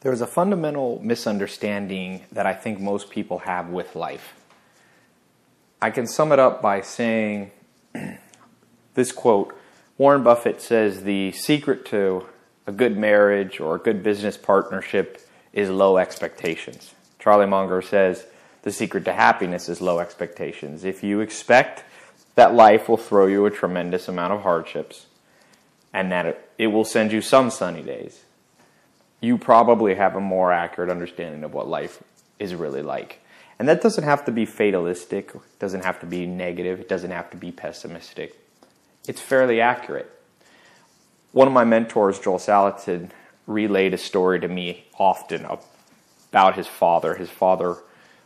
There's a fundamental misunderstanding that I think most people have with life. I can sum it up by saying this quote Warren Buffett says the secret to a good marriage or a good business partnership is low expectations. Charlie Munger says the secret to happiness is low expectations. If you expect that life will throw you a tremendous amount of hardships and that it, it will send you some sunny days, you probably have a more accurate understanding of what life is really like. And that doesn't have to be fatalistic, it doesn't have to be negative, it doesn't have to be pessimistic. It's fairly accurate. One of my mentors, Joel Salatin, relayed a story to me often about his father. His father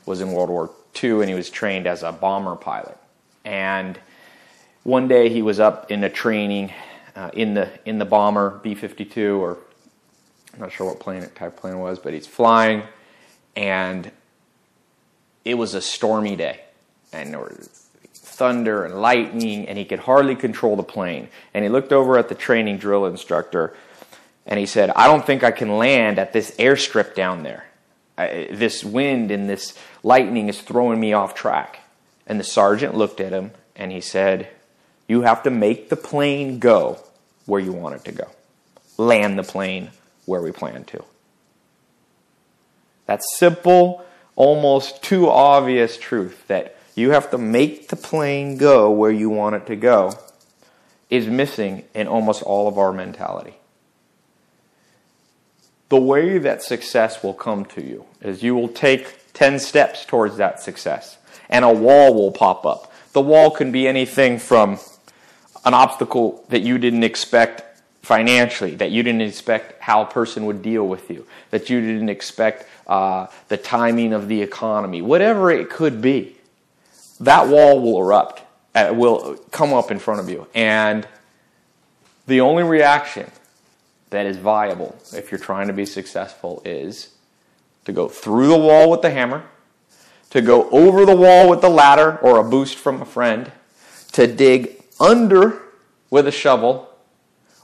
was in World War II and he was trained as a bomber pilot. And one day he was up in a training uh, in the in the bomber B-52 or I'm not sure what plane type plane it was, but he's flying, and it was a stormy day, and there was thunder and lightning, and he could hardly control the plane. And he looked over at the training drill instructor, and he said, "I don't think I can land at this airstrip down there. I, this wind and this lightning is throwing me off track." And the sergeant looked at him, and he said, "You have to make the plane go where you want it to go. Land the plane." Where we plan to. That simple, almost too obvious truth that you have to make the plane go where you want it to go is missing in almost all of our mentality. The way that success will come to you is you will take 10 steps towards that success, and a wall will pop up. The wall can be anything from an obstacle that you didn't expect financially, that you didn't expect how a person would deal with you, that you didn't expect uh, the timing of the economy, whatever it could be, that wall will erupt, uh, will come up in front of you. And the only reaction that is viable if you're trying to be successful is to go through the wall with the hammer, to go over the wall with the ladder or a boost from a friend, to dig under with a shovel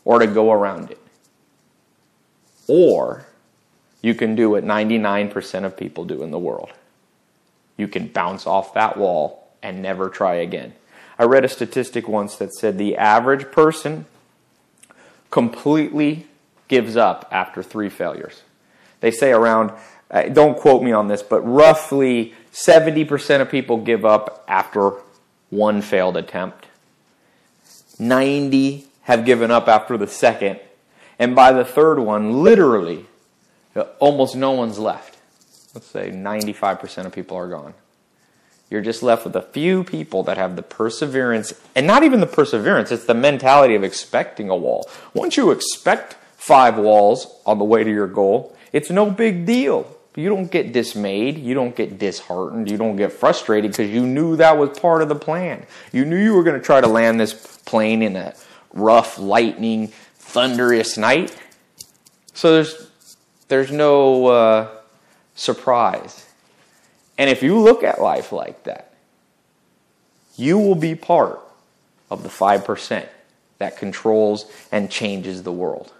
or to go around it. Or you can do what 99% of people do in the world. You can bounce off that wall and never try again. I read a statistic once that said the average person completely gives up after three failures. They say around, uh, don't quote me on this, but roughly 70% of people give up after one failed attempt. 90 have given up after the second. And by the third one, literally, almost no one's left. Let's say 95% of people are gone. You're just left with a few people that have the perseverance, and not even the perseverance, it's the mentality of expecting a wall. Once you expect five walls on the way to your goal, it's no big deal. You don't get dismayed. You don't get disheartened. You don't get frustrated because you knew that was part of the plan. You knew you were going to try to land this plane in a rough, lightning, thunderous night. So there's there's no uh, surprise. And if you look at life like that, you will be part of the 5% that controls and changes the world.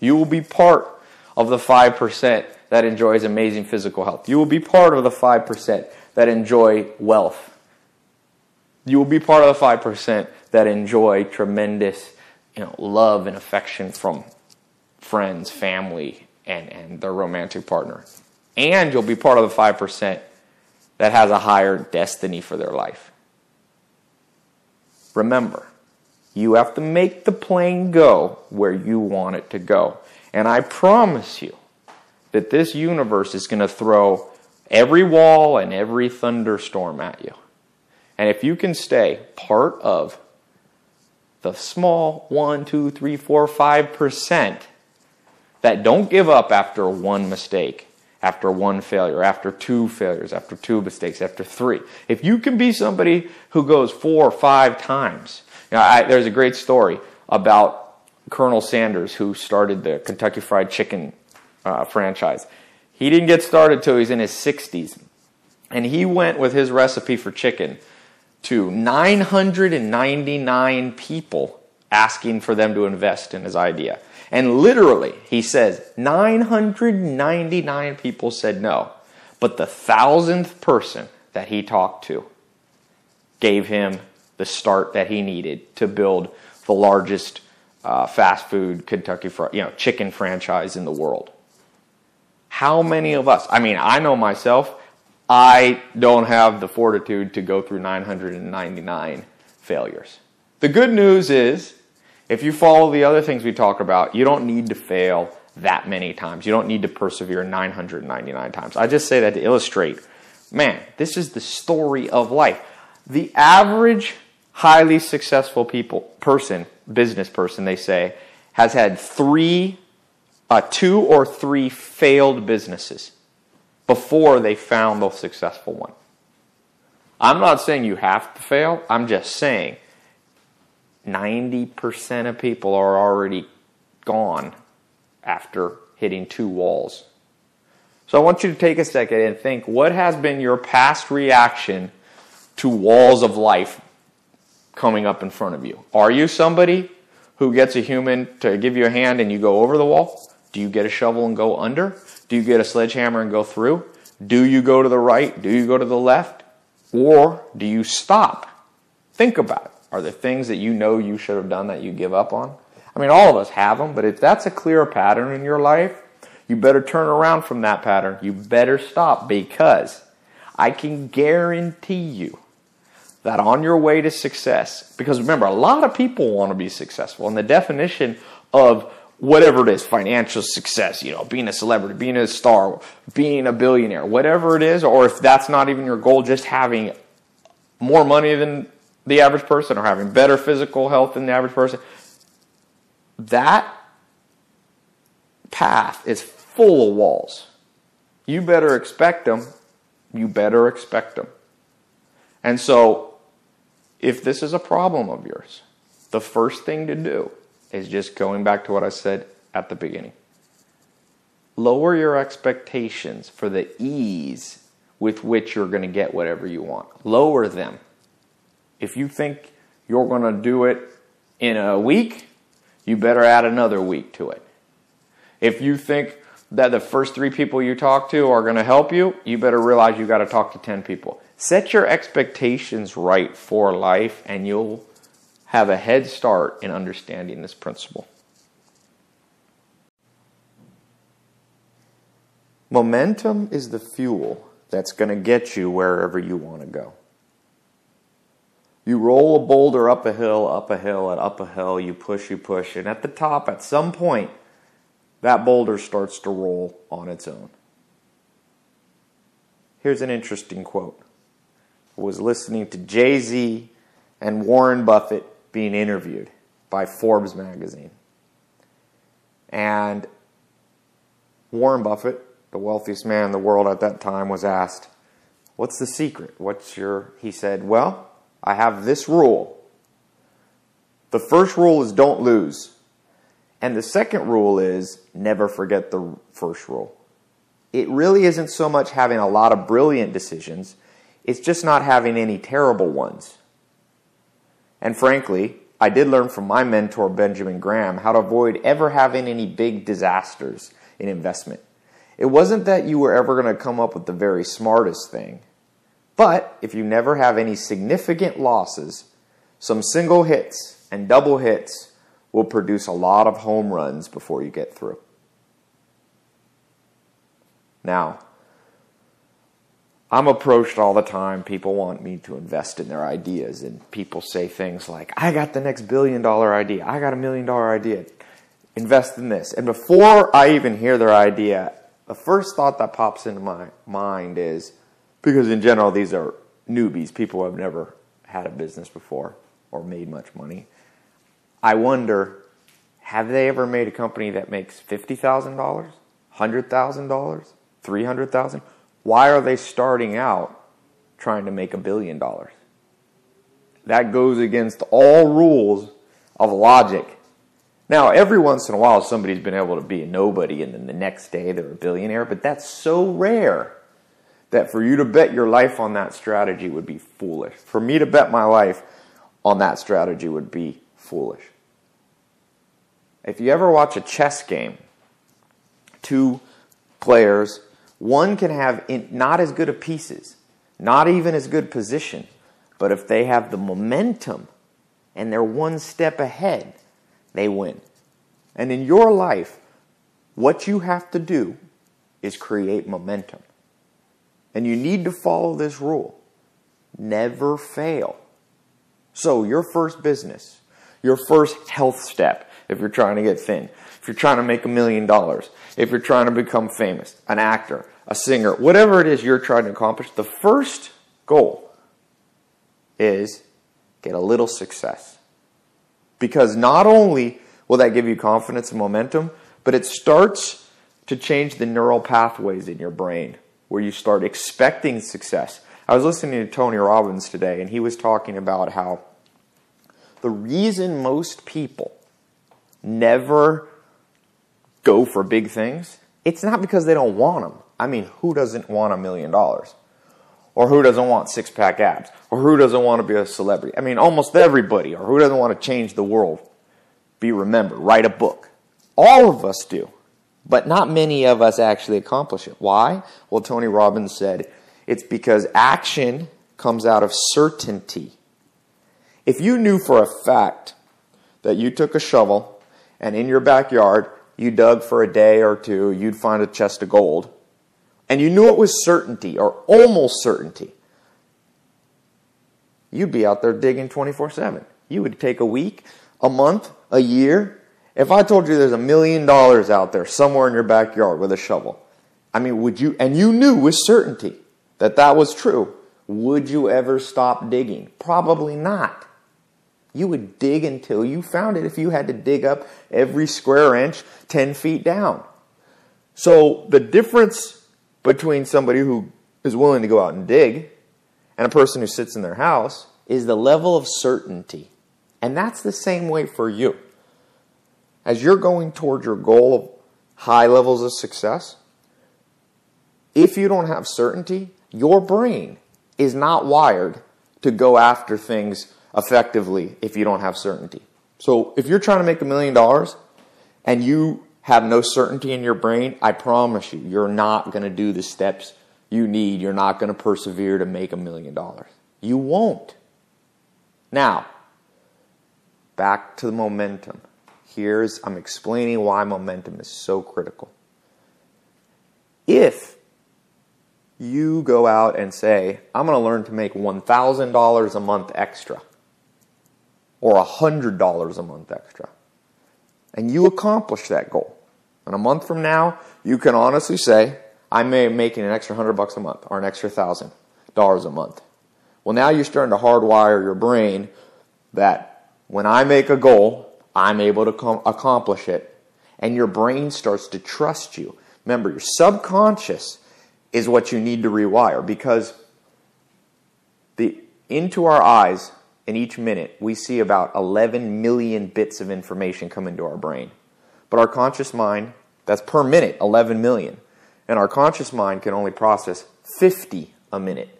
You will be part of the 5% that enjoys amazing physical health. You will be part of the 5% that enjoy wealth. You will be part of the 5% that enjoy tremendous you know, love and affection from friends, family, and, and their romantic partner. And you'll be part of the 5% that has a higher destiny for their life. Remember, you have to make the plane go where you want it to go. And I promise you that this universe is going to throw every wall and every thunderstorm at you. And if you can stay part of the small one, two, three, four, five percent that don't give up after one mistake, after one failure, after two failures, after two mistakes, after three. If you can be somebody who goes four or five times, I, there's a great story about Colonel Sanders who started the Kentucky Fried Chicken uh, franchise. He didn't get started till he's in his 60s, and he went with his recipe for chicken to 999 people asking for them to invest in his idea. And literally, he says 999 people said no. But the thousandth person that he talked to gave him the start that he needed to build the largest uh, fast food Kentucky, you know, chicken franchise in the world. How many of us? I mean, I know myself. I don't have the fortitude to go through 999 failures. The good news is, if you follow the other things we talk about, you don't need to fail that many times. You don't need to persevere 999 times. I just say that to illustrate man, this is the story of life. The average highly successful people person, business person, they say, has had three, uh, two or three failed businesses before they found the successful one. I'm not saying you have to fail. I'm just saying 90% of people are already gone after hitting two walls. So I want you to take a second and think what has been your past reaction to walls of life coming up in front of you? Are you somebody who gets a human to give you a hand and you go over the wall? Do you get a shovel and go under? Do you get a sledgehammer and go through? Do you go to the right? Do you go to the left? Or do you stop? Think about it. Are there things that you know you should have done that you give up on? I mean, all of us have them, but if that's a clear pattern in your life, you better turn around from that pattern. You better stop because I can guarantee you that on your way to success, because remember, a lot of people want to be successful, and the definition of whatever it is financial success, you know, being a celebrity, being a star, being a billionaire, whatever it is, or if that's not even your goal, just having more money than the average person or having better physical health than the average person that path is full of walls. You better expect them. You better expect them. And so, if this is a problem of yours, the first thing to do is just going back to what I said at the beginning. Lower your expectations for the ease with which you're going to get whatever you want. Lower them. If you think you're going to do it in a week, you better add another week to it. If you think that the first three people you talk to are going to help you, you better realize you got to talk to 10 people. Set your expectations right for life, and you'll have a head start in understanding this principle. Momentum is the fuel that's going to get you wherever you want to go. You roll a boulder up a hill, up a hill, and up a hill. You push, you push. And at the top, at some point, that boulder starts to roll on its own. Here's an interesting quote. I was listening to Jay Z and Warren Buffett being interviewed by Forbes magazine. And Warren Buffett, the wealthiest man in the world at that time, was asked, What's the secret? What's your. He said, Well, I have this rule. The first rule is don't lose. And the second rule is never forget the first rule. It really isn't so much having a lot of brilliant decisions, it's just not having any terrible ones. And frankly, I did learn from my mentor, Benjamin Graham, how to avoid ever having any big disasters in investment. It wasn't that you were ever going to come up with the very smartest thing. But if you never have any significant losses, some single hits and double hits will produce a lot of home runs before you get through. Now, I'm approached all the time. People want me to invest in their ideas, and people say things like, I got the next billion dollar idea. I got a million dollar idea. Invest in this. And before I even hear their idea, the first thought that pops into my mind is, because in general, these are newbies, people who have never had a business before or made much money. I wonder have they ever made a company that makes $50,000, $100,000, $300,000? Why are they starting out trying to make a billion dollars? That goes against all rules of logic. Now, every once in a while, somebody's been able to be a nobody and then the next day they're a billionaire, but that's so rare that for you to bet your life on that strategy would be foolish. For me to bet my life on that strategy would be foolish. If you ever watch a chess game, two players, one can have in, not as good of pieces, not even as good position, but if they have the momentum and they're one step ahead, they win. And in your life, what you have to do is create momentum. And you need to follow this rule never fail. So, your first business, your first health step, if you're trying to get thin, if you're trying to make a million dollars, if you're trying to become famous, an actor, a singer, whatever it is you're trying to accomplish, the first goal is get a little success. Because not only will that give you confidence and momentum, but it starts to change the neural pathways in your brain where you start expecting success. I was listening to Tony Robbins today, and he was talking about how the reason most people never go for big things, it's not because they don't want them. I mean, who doesn't want a million dollars? Or who doesn't want six pack abs? Or who doesn't want to be a celebrity? I mean, almost everybody. Or who doesn't want to change the world? Be remembered, write a book. All of us do. But not many of us actually accomplish it. Why? Well, Tony Robbins said it's because action comes out of certainty. If you knew for a fact that you took a shovel and in your backyard you dug for a day or two, you'd find a chest of gold, and you knew it was certainty or almost certainty, you'd be out there digging 24 7. You would take a week, a month, a year. If I told you there's a million dollars out there somewhere in your backyard with a shovel, I mean, would you, and you knew with certainty that that was true, would you ever stop digging? Probably not. You would dig until you found it if you had to dig up every square inch 10 feet down. So the difference between somebody who is willing to go out and dig and a person who sits in their house is the level of certainty. And that's the same way for you. As you're going toward your goal of high levels of success, if you don't have certainty, your brain is not wired to go after things effectively if you don't have certainty. So if you're trying to make a million dollars and you have no certainty in your brain, I promise you, you're not going to do the steps you need. You're not going to persevere to make a million dollars. You won't. Now, back to the momentum. Here's, I'm explaining why momentum is so critical. If you go out and say, I'm going to learn to make $1,000 a month extra, or $100 a month extra. And you accomplish that goal. And a month from now, you can honestly say, I may be making an extra 100 bucks a month or an extra $1,000 a month. Well, now you're starting to hardwire your brain that when I make a goal, I'm able to com- accomplish it. And your brain starts to trust you. Remember, your subconscious is what you need to rewire because the into our eyes in each minute, we see about 11 million bits of information come into our brain. But our conscious mind, that's per minute, 11 million. And our conscious mind can only process 50 a minute.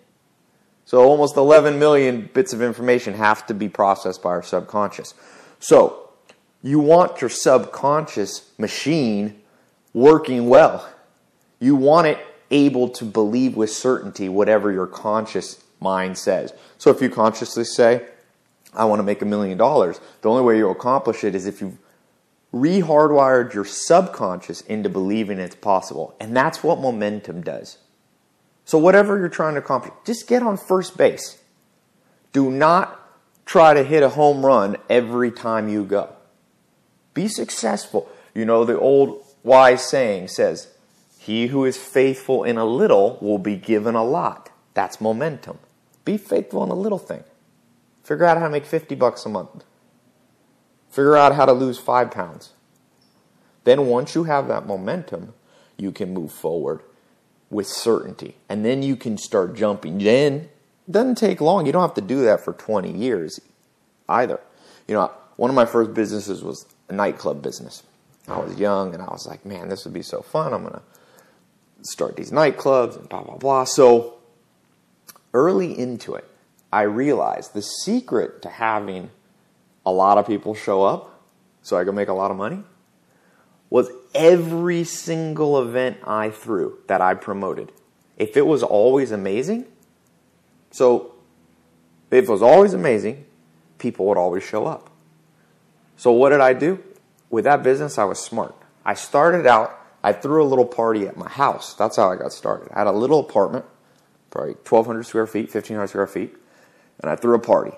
So almost 11 million bits of information have to be processed by our subconscious. So you want your subconscious machine working well. You want it able to believe with certainty whatever your conscious mind says. So if you consciously say, I want to make a million dollars. The only way you'll accomplish it is if you've rehardwired your subconscious into believing it's possible. And that's what momentum does. So, whatever you're trying to accomplish, just get on first base. Do not try to hit a home run every time you go. Be successful. You know, the old wise saying says, He who is faithful in a little will be given a lot. That's momentum. Be faithful in a little thing. Figure out how to make 50 bucks a month. Figure out how to lose five pounds. Then, once you have that momentum, you can move forward with certainty. And then you can start jumping. Then, it doesn't take long. You don't have to do that for 20 years either. You know, one of my first businesses was a nightclub business. I was young and I was like, man, this would be so fun. I'm going to start these nightclubs and blah, blah, blah. So, early into it, I realized the secret to having a lot of people show up so I could make a lot of money was every single event I threw that I promoted. If it was always amazing, so if it was always amazing, people would always show up. So what did I do? With that business, I was smart. I started out, I threw a little party at my house. That's how I got started. I had a little apartment, probably 1,200 square feet, 1,500 square feet, and I threw a party.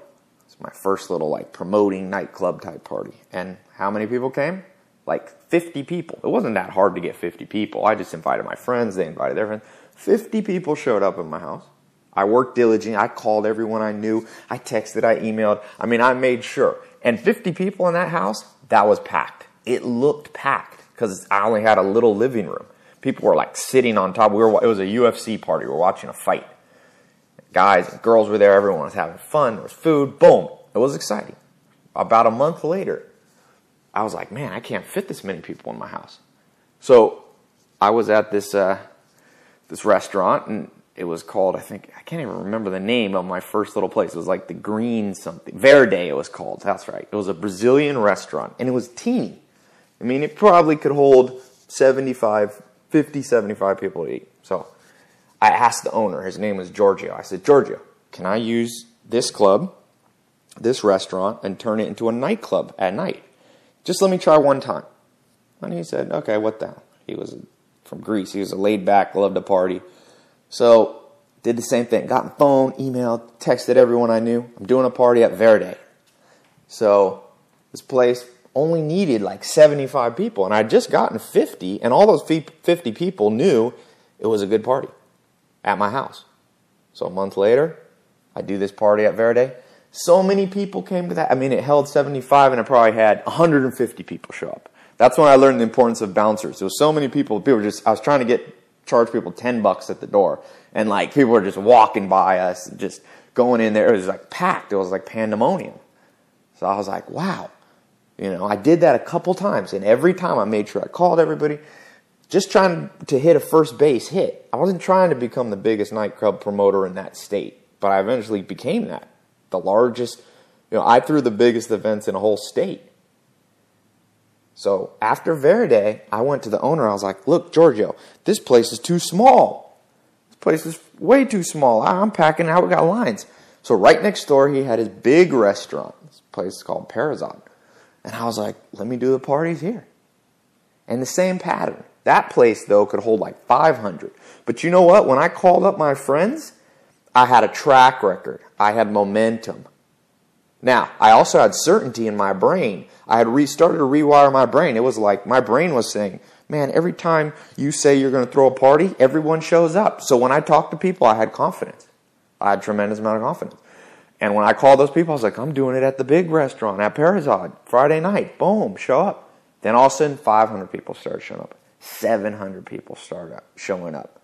It's my first little like promoting nightclub type party. And how many people came? Like 50 people. It wasn't that hard to get 50 people. I just invited my friends, they invited their friends. 50 people showed up at my house. I worked diligently. I called everyone I knew. I texted, I emailed. I mean, I made sure. And 50 people in that house, that was packed. It looked packed because I only had a little living room. People were like sitting on top. We were, it was a UFC party. We were watching a fight. Guys and girls were there. Everyone was having fun. There was food. Boom. It was exciting. About a month later, I was like, man, I can't fit this many people in my house. So I was at this uh, this restaurant, and it was called I think I can't even remember the name of my first little place. It was like the Green something Verde. It was called. That's right. It was a Brazilian restaurant, and it was teeny. I mean, it probably could hold 75, 50, 75 people to eat. So I asked the owner. His name was Giorgio. I said, Giorgio, can I use this club, this restaurant, and turn it into a nightclub at night? Just let me try one time. And he said, okay, what the hell? He was from Greece. He was a laid back, loved to party. So did the same thing. Got on phone, emailed, texted everyone I knew. I'm doing a party at Verde. So this place only needed like 75 people. And I'd just gotten 50, and all those 50 people knew it was a good party at my house. So a month later, I do this party at Verde. So many people came to that. I mean, it held 75 and it probably had 150 people show up. That's when I learned the importance of bouncers. There was so many people. People were just, I was trying to get, charge people 10 bucks at the door. And like, people were just walking by us, just going in there. It was like packed. It was like pandemonium. So I was like, wow. You know, I did that a couple times. And every time I made sure I called everybody, just trying to hit a first base hit. I wasn't trying to become the biggest nightclub promoter in that state, but I eventually became that the largest, you know, I threw the biggest events in a whole state. So after Verde, I went to the owner. I was like, look, Giorgio, this place is too small. This place is way too small. I'm packing out. We got lines. So right next door, he had his big restaurant. This place is called Parazon. And I was like, let me do the parties here. And the same pattern. That place, though, could hold like 500. But you know what? When I called up my friends, I had a track record. I had momentum. Now, I also had certainty in my brain. I had restarted to rewire my brain. It was like my brain was saying, man, every time you say you're going to throw a party, everyone shows up. So when I talked to people, I had confidence. I had tremendous amount of confidence. And when I called those people, I was like, I'm doing it at the big restaurant at Parazod, Friday night. Boom, show up. Then all of a sudden, 500 people started showing up. 700 people started showing up.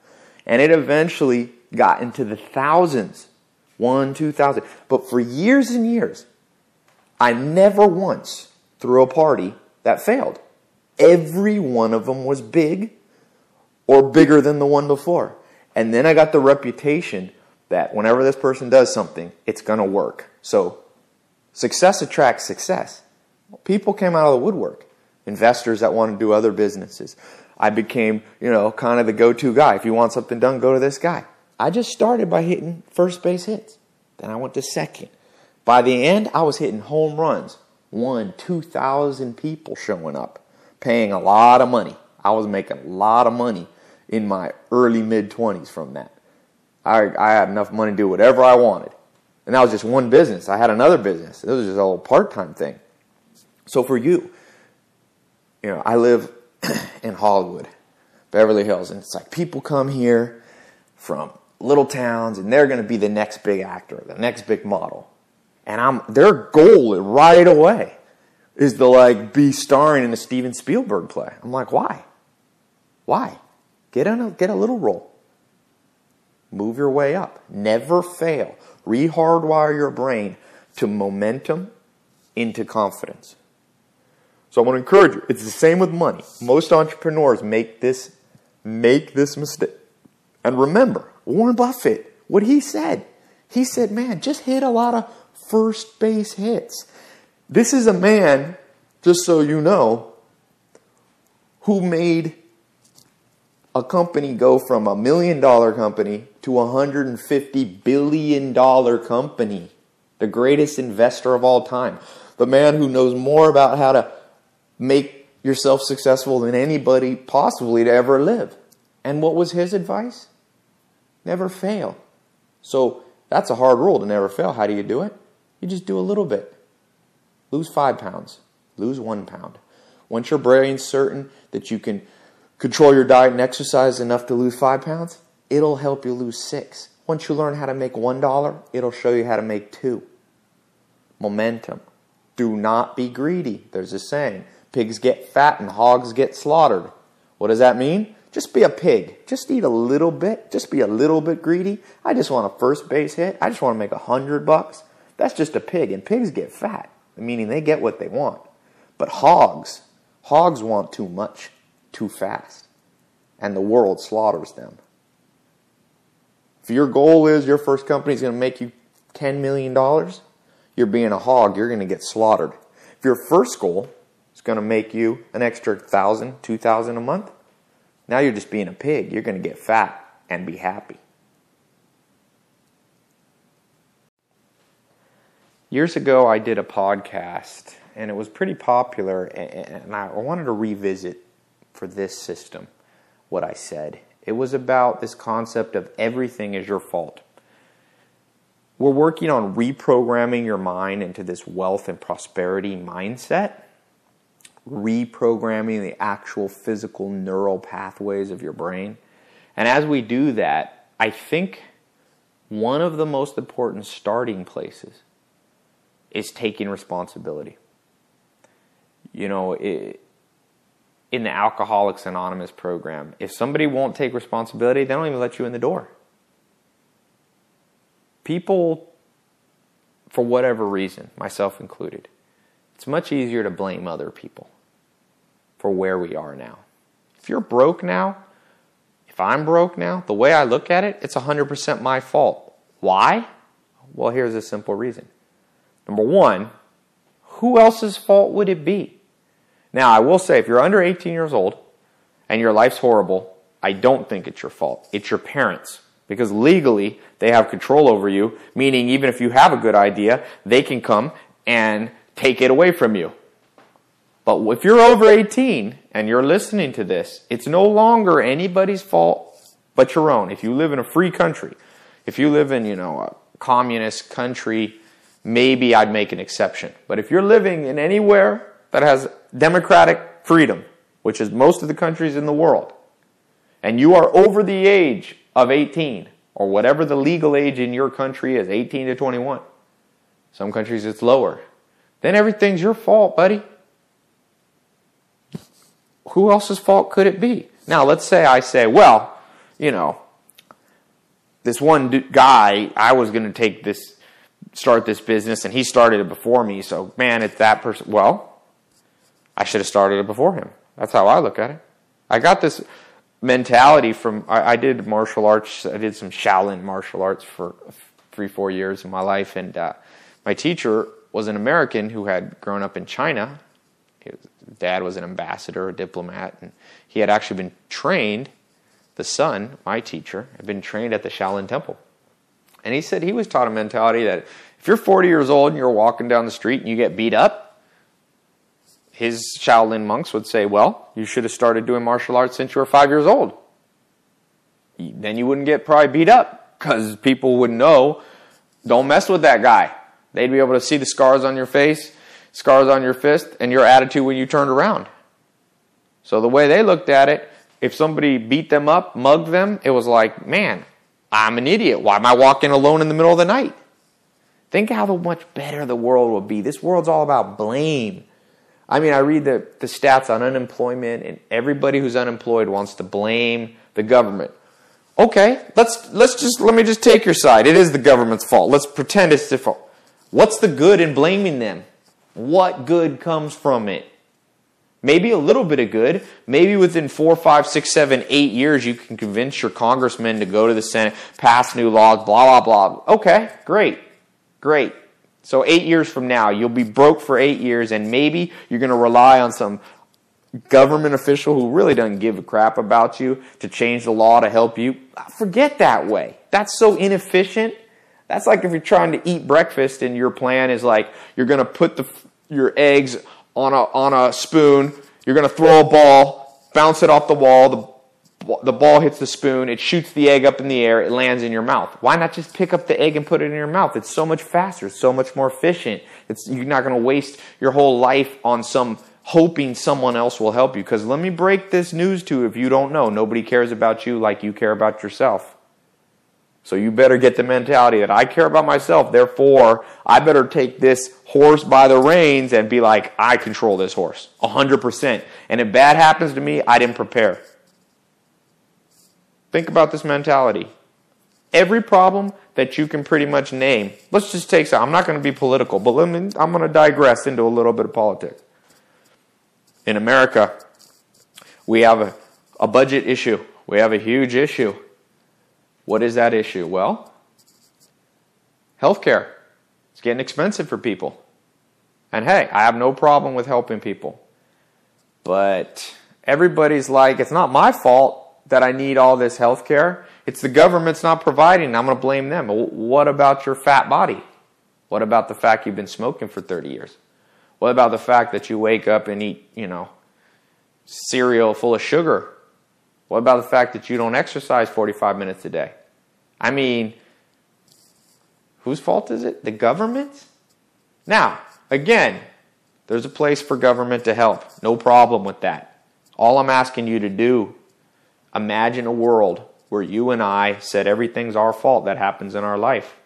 And it eventually got into the thousands. One, two thousand. But for years and years, I never once threw a party that failed. Every one of them was big or bigger than the one before. And then I got the reputation that whenever this person does something, it's going to work. So success attracts success. People came out of the woodwork. Investors that want to do other businesses. I became, you know, kind of the go-to guy. If you want something done, go to this guy. I just started by hitting first base hits. Then I went to second. By the end, I was hitting home runs. One, 2,000 people showing up, paying a lot of money. I was making a lot of money in my early mid 20s from that. I, I had enough money to do whatever I wanted. And that was just one business. I had another business. It was just a little part time thing. So for you, you know, I live in Hollywood, Beverly Hills, and it's like people come here from little towns and they're going to be the next big actor, the next big model. And I'm their goal right away is to like be starring in a Steven Spielberg play. I'm like, why? Why? Get a get a little role. Move your way up. Never fail. Rehardwire your brain to momentum into confidence. So I want to encourage you. It's the same with money. Most entrepreneurs make this make this mistake. And remember, Warren Buffett, what he said. He said, man, just hit a lot of first base hits. This is a man, just so you know, who made a company go from a million dollar company to a hundred and fifty billion dollar company. The greatest investor of all time. The man who knows more about how to make yourself successful than anybody possibly to ever live. And what was his advice? Never fail. So that's a hard rule to never fail. How do you do it? You just do a little bit. Lose five pounds, lose one pound. Once your brain's certain that you can control your diet and exercise enough to lose five pounds, it'll help you lose six. Once you learn how to make one dollar, it'll show you how to make two. Momentum. Do not be greedy. There's a saying pigs get fat and hogs get slaughtered. What does that mean? Just be a pig. Just eat a little bit. Just be a little bit greedy. I just want a first base hit. I just want to make a hundred bucks. That's just a pig. And pigs get fat, meaning they get what they want. But hogs, hogs want too much, too fast. And the world slaughters them. If your goal is your first company is going to make you $10 million, you're being a hog, you're going to get slaughtered. If your first goal is going to make you an extra thousand, two thousand a month, now you're just being a pig. You're going to get fat and be happy. Years ago, I did a podcast, and it was pretty popular, and I wanted to revisit for this system what I said. It was about this concept of everything is your fault. We're working on reprogramming your mind into this wealth and prosperity mindset reprogramming the actual physical neural pathways of your brain. And as we do that, I think one of the most important starting places is taking responsibility. You know, it, in the Alcoholics Anonymous program, if somebody won't take responsibility, they don't even let you in the door. People, for whatever reason, myself included, it's much easier to blame other people for where we are now. If you're broke now, if I'm broke now, the way I look at it, it's 100% my fault. Why? Well, here's a simple reason. Number one, who else's fault would it be? Now, I will say, if you're under 18 years old and your life's horrible, I don't think it's your fault. It's your parents. Because legally, they have control over you, meaning even if you have a good idea, they can come and take it away from you. But if you're over 18 and you're listening to this, it's no longer anybody's fault but your own. If you live in a free country, if you live in, you know, a communist country, maybe I'd make an exception. But if you're living in anywhere that has democratic freedom, which is most of the countries in the world, and you are over the age of 18, or whatever the legal age in your country is, 18 to 21, some countries it's lower, then everything's your fault, buddy. Who else's fault could it be? Now, let's say I say, well, you know, this one guy, I was going to take this, start this business, and he started it before me, so man, it's that person. Well, I should have started it before him. That's how I look at it. I got this mentality from, I, I did martial arts, I did some Shaolin martial arts for three, four years in my life, and uh, my teacher was an American who had grown up in China. Dad was an ambassador, a diplomat, and he had actually been trained. The son, my teacher, had been trained at the Shaolin Temple. And he said he was taught a mentality that if you're 40 years old and you're walking down the street and you get beat up, his Shaolin monks would say, Well, you should have started doing martial arts since you were five years old. Then you wouldn't get probably beat up because people would know, don't mess with that guy. They'd be able to see the scars on your face, scars on your fist, and your attitude when you turned around. So the way they looked at it, if somebody beat them up, mugged them, it was like, man, I'm an idiot. Why am I walking alone in the middle of the night? Think how much better the world would be. This world's all about blame. I mean, I read the, the stats on unemployment, and everybody who's unemployed wants to blame the government. Okay, let's let's just let me just take your side. It is the government's fault. Let's pretend it's their fault. What's the good in blaming them? What good comes from it? Maybe a little bit of good. Maybe within four, five, six, seven, eight years, you can convince your congressman to go to the Senate, pass new laws, blah, blah, blah. Okay, great. Great. So, eight years from now, you'll be broke for eight years, and maybe you're going to rely on some government official who really doesn't give a crap about you to change the law to help you, forget that way. That's so inefficient. That's like if you're trying to eat breakfast and your plan is like you're going to put the, your eggs on a, on a spoon, you're going to throw a ball, bounce it off the wall, the the ball hits the spoon, it shoots the egg up in the air, it lands in your mouth. Why not just pick up the egg and put it in your mouth? It's so much faster, it's so much more efficient. It's, you're not going to waste your whole life on some hoping someone else will help you. Because let me break this news to you if you don't know. Nobody cares about you like you care about yourself. So you better get the mentality that I care about myself, therefore I better take this horse by the reins and be like, I control this horse. 100%. And if bad happens to me, I didn't prepare. Think about this mentality. Every problem that you can pretty much name, let's just take some. I'm not going to be political, but let me, I'm going to digress into a little bit of politics. In America, we have a, a budget issue. We have a huge issue. What is that issue? Well, healthcare. It's getting expensive for people. And hey, I have no problem with helping people. But everybody's like, it's not my fault that I need all this health care. It's the government's not providing. I'm going to blame them. What about your fat body? What about the fact you've been smoking for 30 years? What about the fact that you wake up and eat, you know, cereal full of sugar? What about the fact that you don't exercise 45 minutes a day? I mean, whose fault is it? The government? Now, again, there's a place for government to help. No problem with that. All I'm asking you to do Imagine a world where you and I said everything's our fault that happens in our life.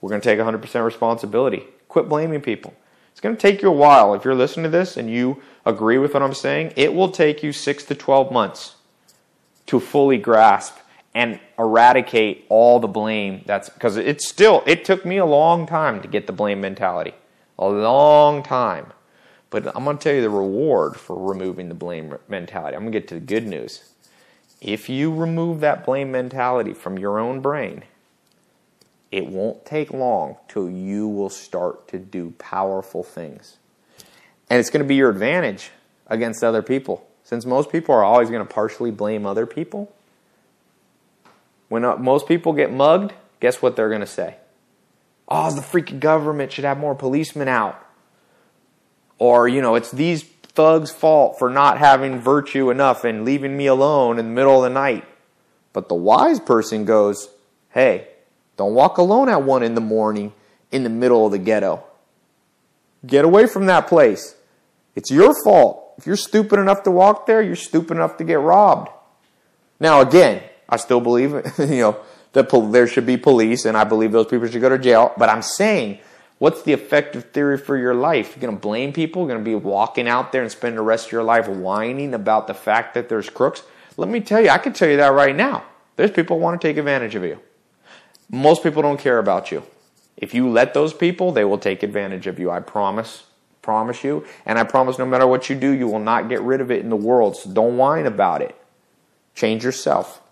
We're going to take 100% responsibility. Quit blaming people. It's going to take you a while. If you're listening to this and you agree with what I'm saying, it will take you 6 to 12 months to fully grasp and eradicate all the blame that's because it's still it took me a long time to get the blame mentality. A long time. But I'm going to tell you the reward for removing the blame mentality. I'm going to get to the good news. If you remove that blame mentality from your own brain, it won't take long till you will start to do powerful things. And it's going to be your advantage against other people. Since most people are always going to partially blame other people, when uh, most people get mugged, guess what they're going to say? Oh, the freaking government should have more policemen out. Or, you know, it's these thug's fault for not having virtue enough and leaving me alone in the middle of the night. But the wise person goes, hey, don't walk alone at one in the morning in the middle of the ghetto. Get away from that place. It's your fault. If you're stupid enough to walk there, you're stupid enough to get robbed. Now, again, I still believe, you know, that there should be police and I believe those people should go to jail. But I'm saying What's the effective theory for your life? You're going to blame people? You're going to be walking out there and spend the rest of your life whining about the fact that there's crooks? Let me tell you, I can tell you that right now. There's people want to take advantage of you. Most people don't care about you. If you let those people, they will take advantage of you. I promise. Promise you. And I promise no matter what you do, you will not get rid of it in the world. So don't whine about it. Change yourself.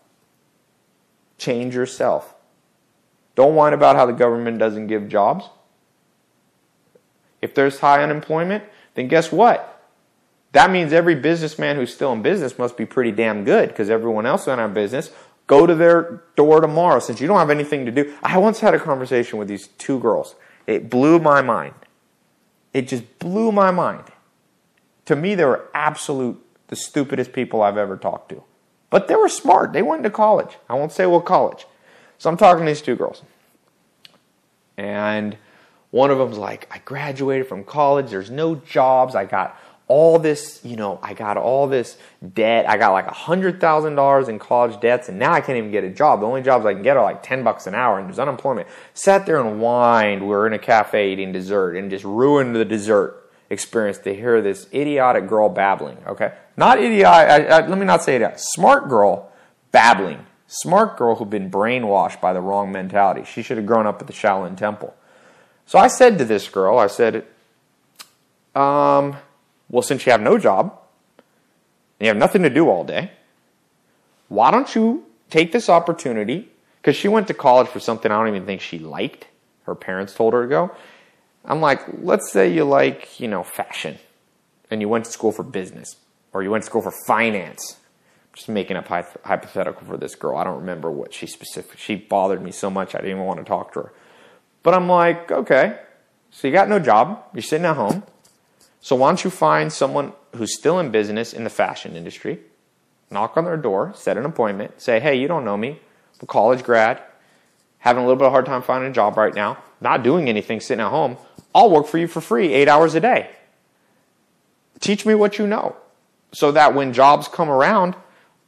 Change yourself. Don't whine about how the government doesn't give jobs. If there's high unemployment, then guess what? That means every businessman who's still in business must be pretty damn good because everyone else in our business go to their door tomorrow since you don't have anything to do. I once had a conversation with these two girls. It blew my mind. It just blew my mind. To me, they were absolute the stupidest people I've ever talked to. But they were smart. They went to college. I won't say what college. So I'm talking to these two girls. And one of them's like, I graduated from college, there's no jobs, I got all this, you know, I got all this debt. I got like a $100,000 in college debts and now I can't even get a job. The only jobs I can get are like 10 bucks an hour and there's unemployment. Sat there and whined. We were in a cafe eating dessert and just ruined the dessert experience to hear this idiotic girl babbling. Okay. Not idiot. I, I, let me not say idiot. Smart girl babbling. Smart girl who'd been brainwashed by the wrong mentality. She should have grown up at the Shaolin Temple. So I said to this girl, I said, um, well, since you have no job and you have nothing to do all day, why don't you take this opportunity? Because she went to college for something I don't even think she liked. Her parents told her to go. I'm like, let's say you like, you know, fashion and you went to school for business or you went to school for finance. Just making up hypothetical for this girl. I don't remember what she specific. She bothered me so much I didn't even want to talk to her. But I'm like, okay, so you got no job. You're sitting at home. So why don't you find someone who's still in business in the fashion industry, knock on their door, set an appointment, say, hey, you don't know me. I'm a college grad, having a little bit of a hard time finding a job right now, not doing anything, sitting at home. I'll work for you for free eight hours a day. Teach me what you know so that when jobs come around,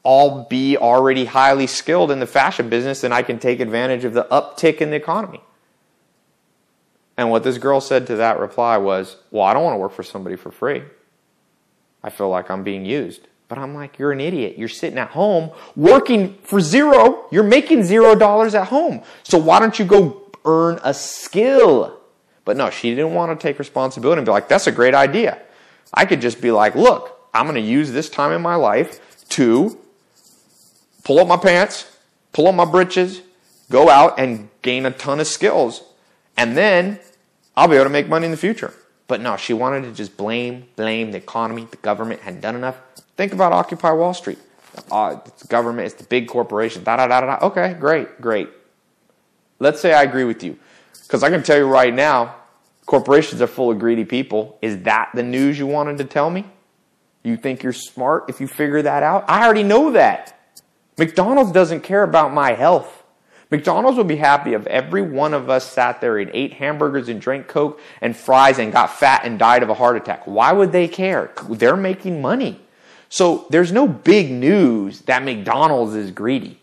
I'll be already highly skilled in the fashion business and I can take advantage of the uptick in the economy. And what this girl said to that reply was, Well, I don't want to work for somebody for free. I feel like I'm being used. But I'm like, You're an idiot. You're sitting at home working for zero. You're making zero dollars at home. So why don't you go earn a skill? But no, she didn't want to take responsibility and be like, That's a great idea. I could just be like, Look, I'm going to use this time in my life to pull up my pants, pull up my britches, go out and gain a ton of skills. And then I'll be able to make money in the future. But no, she wanted to just blame, blame the economy. The government hadn't done enough. Think about Occupy Wall Street. Uh, it's the government, it's the big corporation. Da da da da. Okay, great, great. Let's say I agree with you, because I can tell you right now, corporations are full of greedy people. Is that the news you wanted to tell me? You think you're smart if you figure that out? I already know that. McDonald's doesn't care about my health. McDonald's would be happy if every one of us sat there and ate hamburgers and drank Coke and fries and got fat and died of a heart attack. Why would they care? They're making money. So there's no big news that McDonald's is greedy.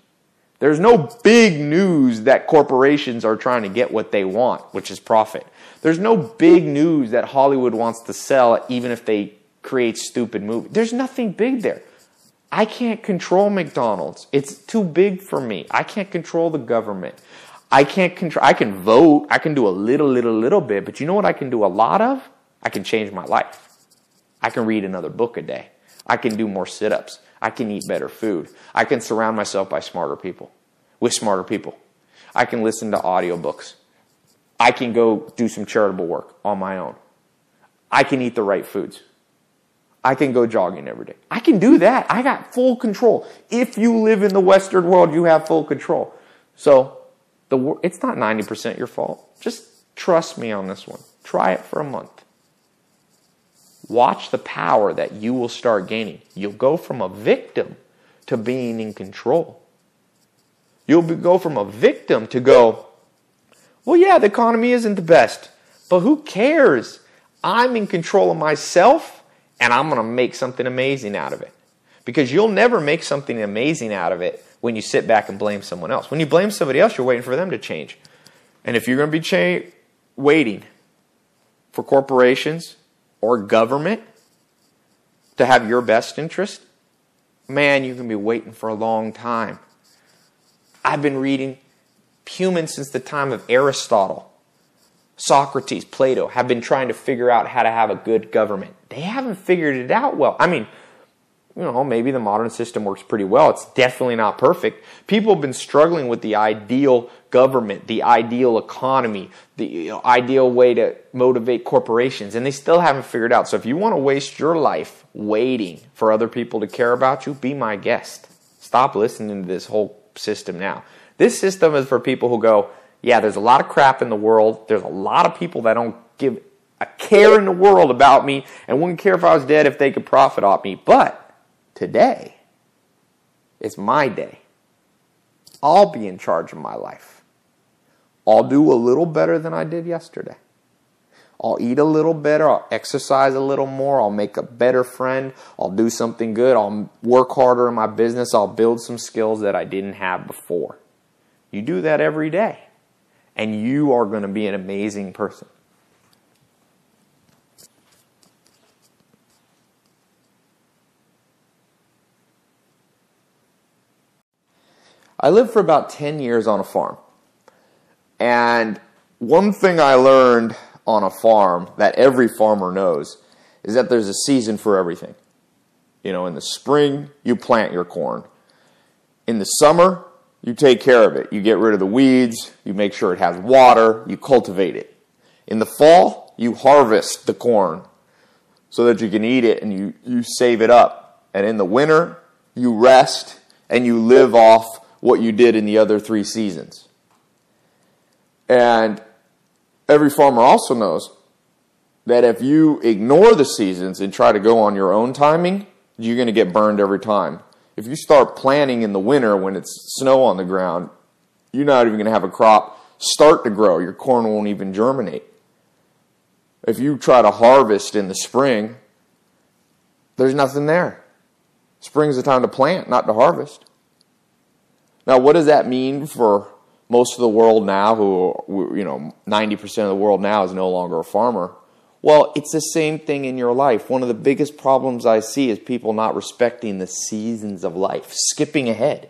There's no big news that corporations are trying to get what they want, which is profit. There's no big news that Hollywood wants to sell even if they create stupid movies. There's nothing big there. I can't control McDonald's. It's too big for me. I can't control the government. I can't control, I can vote. I can do a little, little, little bit, but you know what I can do a lot of? I can change my life. I can read another book a day. I can do more sit ups. I can eat better food. I can surround myself by smarter people, with smarter people. I can listen to audiobooks. I can go do some charitable work on my own. I can eat the right foods. I can go jogging every day. I can do that. I got full control. If you live in the Western world, you have full control. So the it's not 90% your fault. Just trust me on this one. Try it for a month. Watch the power that you will start gaining. You'll go from a victim to being in control. You'll be, go from a victim to go, well, yeah, the economy isn't the best, but who cares? I'm in control of myself and I'm going to make something amazing out of it. Because you'll never make something amazing out of it when you sit back and blame someone else. When you blame somebody else, you're waiting for them to change. And if you're going to be cha- waiting for corporations or government to have your best interest, man, you can be waiting for a long time. I've been reading humans since the time of Aristotle. Socrates, Plato have been trying to figure out how to have a good government. They haven't figured it out well. I mean, you know, maybe the modern system works pretty well. It's definitely not perfect. People have been struggling with the ideal government, the ideal economy, the you know, ideal way to motivate corporations, and they still haven't figured out. So if you want to waste your life waiting for other people to care about you, be my guest. Stop listening to this whole system now. This system is for people who go, yeah, there's a lot of crap in the world. There's a lot of people that don't give care in the world about me and wouldn't care if I was dead if they could profit off me. But today, it's my day. I'll be in charge of my life. I'll do a little better than I did yesterday. I'll eat a little better. I'll exercise a little more. I'll make a better friend. I'll do something good. I'll work harder in my business. I'll build some skills that I didn't have before. You do that every day and you are going to be an amazing person. I lived for about 10 years on a farm. And one thing I learned on a farm that every farmer knows is that there's a season for everything. You know, in the spring, you plant your corn. In the summer, you take care of it. You get rid of the weeds, you make sure it has water, you cultivate it. In the fall, you harvest the corn. so that you can eat it and you, you save it up. And in the winter, you rest and you live off what you did in the other three seasons. And every farmer also knows that if you ignore the seasons and try to go on your own timing, you're going to get burned every time. If you start planting in the winter when it's snow on the ground, you're not even going to have a crop start to grow. Your corn won't even germinate. If you try to harvest in the spring, there's nothing there. Spring's the time to plant, not to harvest. Now, what does that mean for most of the world now who, you know, 90% of the world now is no longer a farmer? Well, it's the same thing in your life. One of the biggest problems I see is people not respecting the seasons of life, skipping ahead.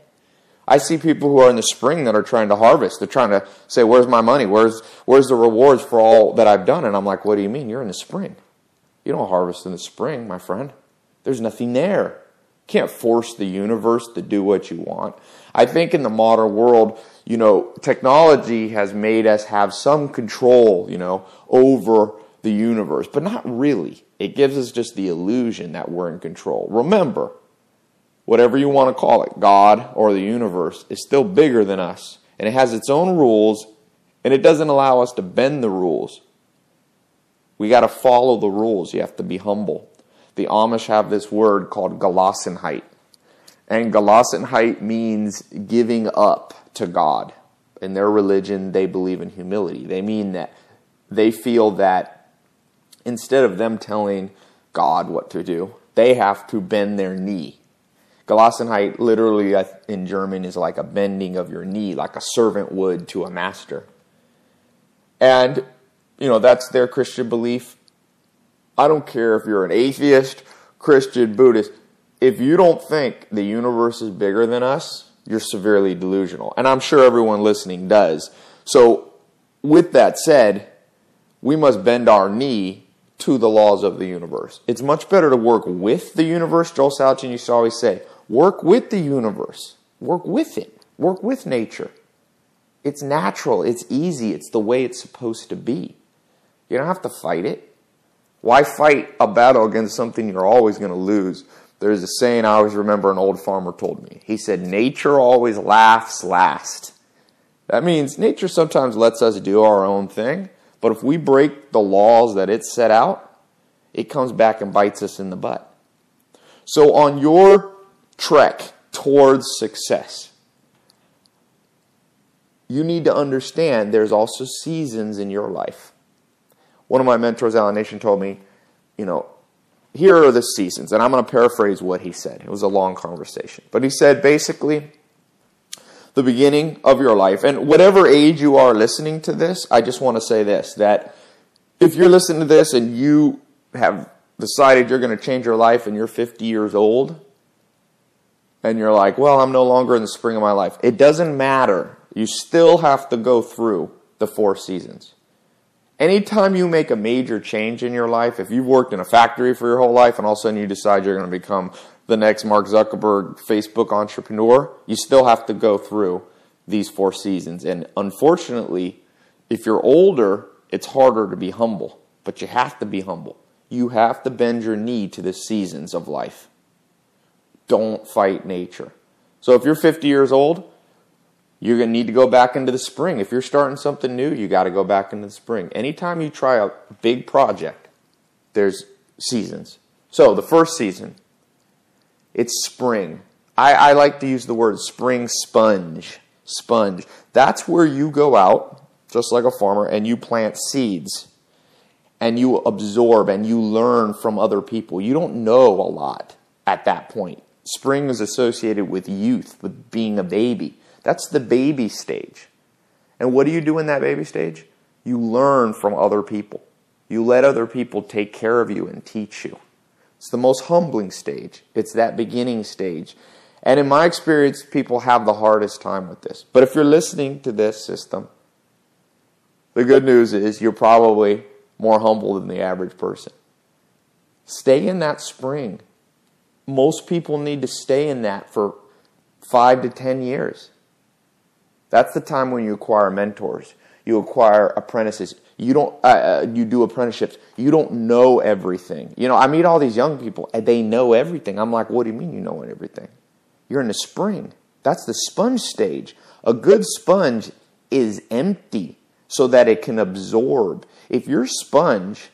I see people who are in the spring that are trying to harvest. They're trying to say, "Where's my money? Where's where's the rewards for all that I've done?" And I'm like, "What do you mean? You're in the spring. You don't harvest in the spring, my friend. There's nothing there. You can't force the universe to do what you want." I think in the modern world, you know, technology has made us have some control, you know, over the universe, but not really. It gives us just the illusion that we're in control. Remember, whatever you want to call it, God or the universe, is still bigger than us. And it has its own rules, and it doesn't allow us to bend the rules. We got to follow the rules. You have to be humble. The Amish have this word called Gelassenheit. And Gelassenheit means giving up to God. In their religion, they believe in humility. They mean that they feel that instead of them telling God what to do, they have to bend their knee Gelassenheit literally in German is like a bending of your knee, like a servant would to a master. And, you know, that's their Christian belief. I don't care if you're an atheist, Christian, Buddhist. If you don't think the universe is bigger than us, you're severely delusional. And I'm sure everyone listening does. So, with that said, we must bend our knee to the laws of the universe. It's much better to work with the universe. Joel Salatin used to always say, Work with the universe. Work with it. Work with nature. It's natural. It's easy. It's the way it's supposed to be. You don't have to fight it. Why fight a battle against something you're always going to lose? There's a saying I always remember an old farmer told me. He said, Nature always laughs last. That means nature sometimes lets us do our own thing, but if we break the laws that it set out, it comes back and bites us in the butt. So on your trek towards success. You need to understand there's also seasons in your life. One of my mentors, Alan Nation, told me, you know, here are the seasons. And I'm going to paraphrase what he said. It was a long conversation. But he said basically, the beginning of your life, and whatever age you are listening to this, I just want to say this that if you're listening to this and you have decided you're going to change your life and you're 50 years old, and you're like, well, I'm no longer in the spring of my life. It doesn't matter. You still have to go through the four seasons. Anytime you make a major change in your life, if you've worked in a factory for your whole life and all of a sudden you decide you're going to become the next Mark Zuckerberg Facebook entrepreneur, you still have to go through these four seasons. And unfortunately, if you're older, it's harder to be humble, but you have to be humble. You have to bend your knee to the seasons of life don't fight nature. So if you're 50 years old, you're going to need to go back into the spring. If you're starting something new, you got to go back into the spring. Anytime you try a big project, there's seasons. So the first season, it's spring. I, I like to use the word spring sponge. Sponge. That's where you go out, just like a farmer, and you plant seeds. And you absorb and you learn from other people. You don't know a lot at that point. Spring is associated with youth, with being a baby. That's the baby stage. And what do you do in that baby stage? You learn from other people. You let other people take care of you and teach you. It's the most humbling stage. It's that beginning stage. And in my experience, people have the hardest time with this. But if you're listening to this system, the good news is you're probably more humble than the average person. Stay in that spring most people need to stay in that for five to ten years. That's the time when you acquire mentors, you acquire apprentices, You don't. Uh, uh, you do apprenticeships. You don't know everything. You know, I meet all these young people, and they know everything. I'm like, what do you mean you know everything? You're in the spring. That's the sponge stage. A good sponge is empty so that it can absorb. If your sponge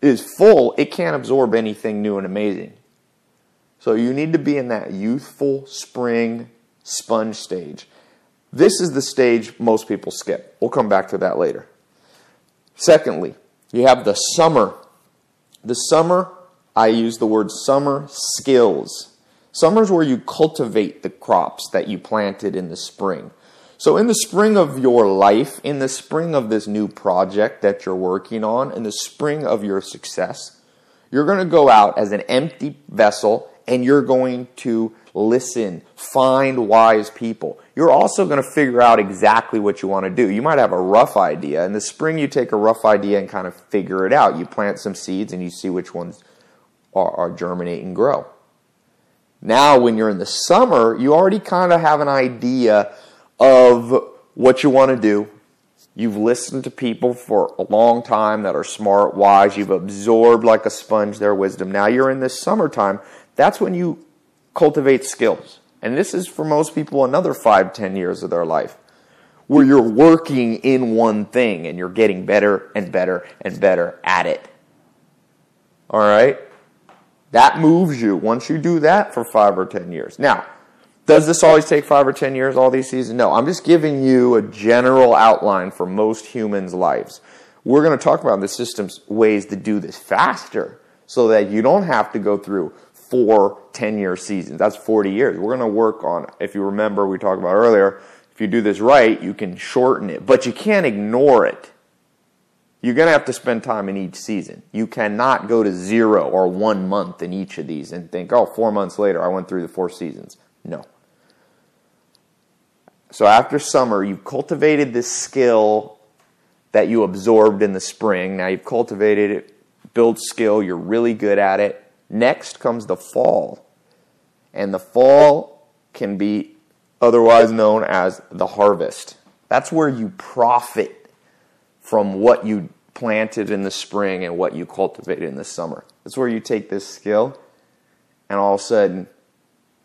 is full, it can't absorb anything new and amazing. So you need to be in that youthful spring sponge stage. This is the stage most people skip. We'll come back to that later. Secondly, you have the summer. The summer, I use the word summer skills. Summer is where you cultivate the crops that you planted in the spring. So, in the spring of your life, in the spring of this new project that you're working on, in the spring of your success, you're going to go out as an empty vessel and you're going to listen, find wise people. You're also going to figure out exactly what you want to do. You might have a rough idea. In the spring, you take a rough idea and kind of figure it out. You plant some seeds and you see which ones are, are germinate and grow. Now, when you're in the summer, you already kind of have an idea of what you want to do. You've listened to people for a long time that are smart, wise. You've absorbed like a sponge their wisdom. Now you're in this summertime. That's when you cultivate skills. And this is for most people another five, ten years of their life where you're working in one thing and you're getting better and better and better at it. All right? That moves you once you do that for five or ten years. Now, does this always take five or ten years, all these seasons? No, I'm just giving you a general outline for most humans' lives. We're going to talk about the system's ways to do this faster so that you don't have to go through four 10 year seasons. That's 40 years. We're going to work on, if you remember, we talked about earlier, if you do this right, you can shorten it, but you can't ignore it. You're going to have to spend time in each season. You cannot go to zero or one month in each of these and think, oh, four months later, I went through the four seasons. No. So after summer, you've cultivated this skill that you absorbed in the spring. Now you've cultivated it, build skill, you're really good at it. Next comes the fall. And the fall can be otherwise known as the harvest. That's where you profit from what you planted in the spring and what you cultivated in the summer. That's where you take this skill and all of a sudden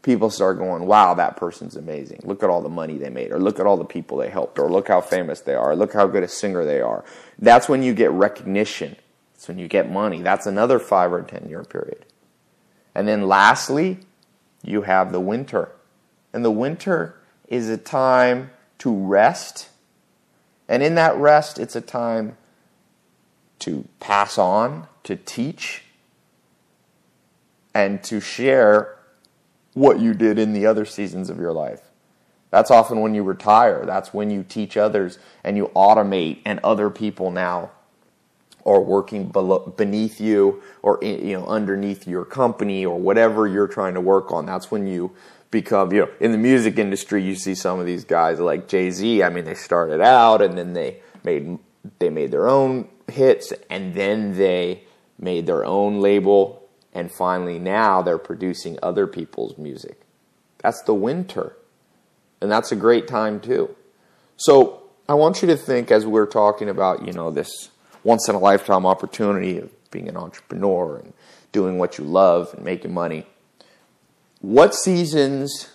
people start going, wow, that person's amazing. Look at all the money they made, or look at all the people they helped, or look how famous they are, look how good a singer they are. That's when you get recognition. That's when you get money. That's another five or ten year period. And then lastly, you have the winter. And the winter is a time to rest. And in that rest, it's a time to pass on, to teach, and to share what you did in the other seasons of your life. That's often when you retire. That's when you teach others and you automate, and other people now are working below, beneath you or you know underneath your company or whatever you're trying to work on. That's when you become you know in the music industry. You see some of these guys like Jay Z. I mean, they started out and then they made they made their own hits and then they made their own label and finally, now they're producing other people's music. That's the winter. And that's a great time, too. So I want you to think as we're talking about, you know, this once in a lifetime opportunity of being an entrepreneur and doing what you love and making money. What seasons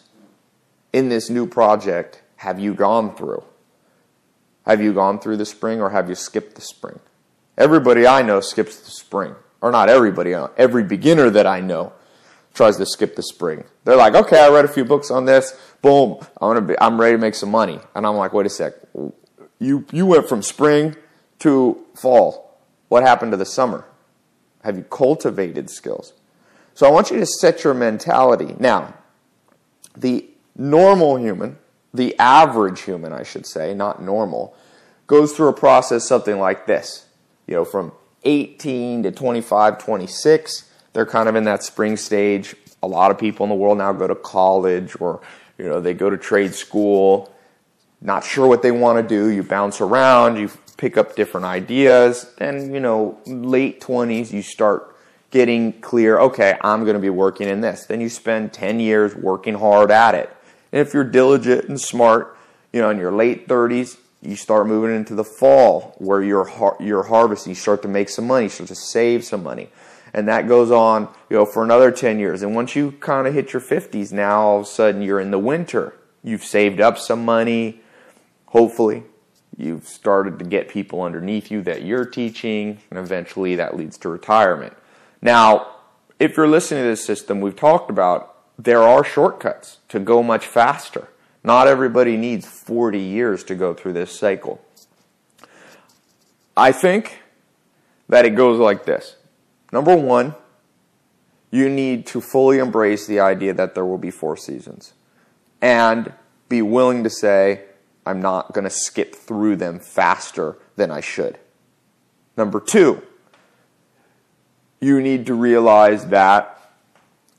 in this new project have you gone through? Have you gone through the spring or have you skipped the spring? Everybody I know skips the spring or not everybody, uh, every beginner that I know tries to skip the spring. They're like, okay, I read a few books on this. Boom, I'm gonna be, I'm ready to make some money. And I'm like, wait a sec, you you went from spring to fall. What happened to the summer? Have you cultivated skills? So I want you to set your mentality. Now, the normal human, the average human, I should say, not normal, goes through a process something like this. You know, from 18 to 25, 26. They're kind of in that spring stage. A lot of people in the world now go to college or you know they go to trade school. Not sure what they want to do. You bounce around. You pick up different ideas. And you know, late 20s, you start getting clear. Okay, I'm going to be working in this. Then you spend 10 years working hard at it. And if you're diligent and smart, you know, in your late 30s, you start moving into the fall where you're har- you're harvesting, you start to make some money, you start to save some money. And that goes on, you know, for another 10 years. And once you kind of hit your 50s, now all of a sudden you're in the winter. You've saved up some money, hopefully. You've started to get people underneath you that you're teaching, and eventually that leads to retirement. Now, if you're listening to this system, we've talked about there are shortcuts to go much faster. Not everybody needs 40 years to go through this cycle. I think that it goes like this. Number one, you need to fully embrace the idea that there will be four seasons and be willing to say, I'm not going to skip through them faster than I should. Number two, you need to realize that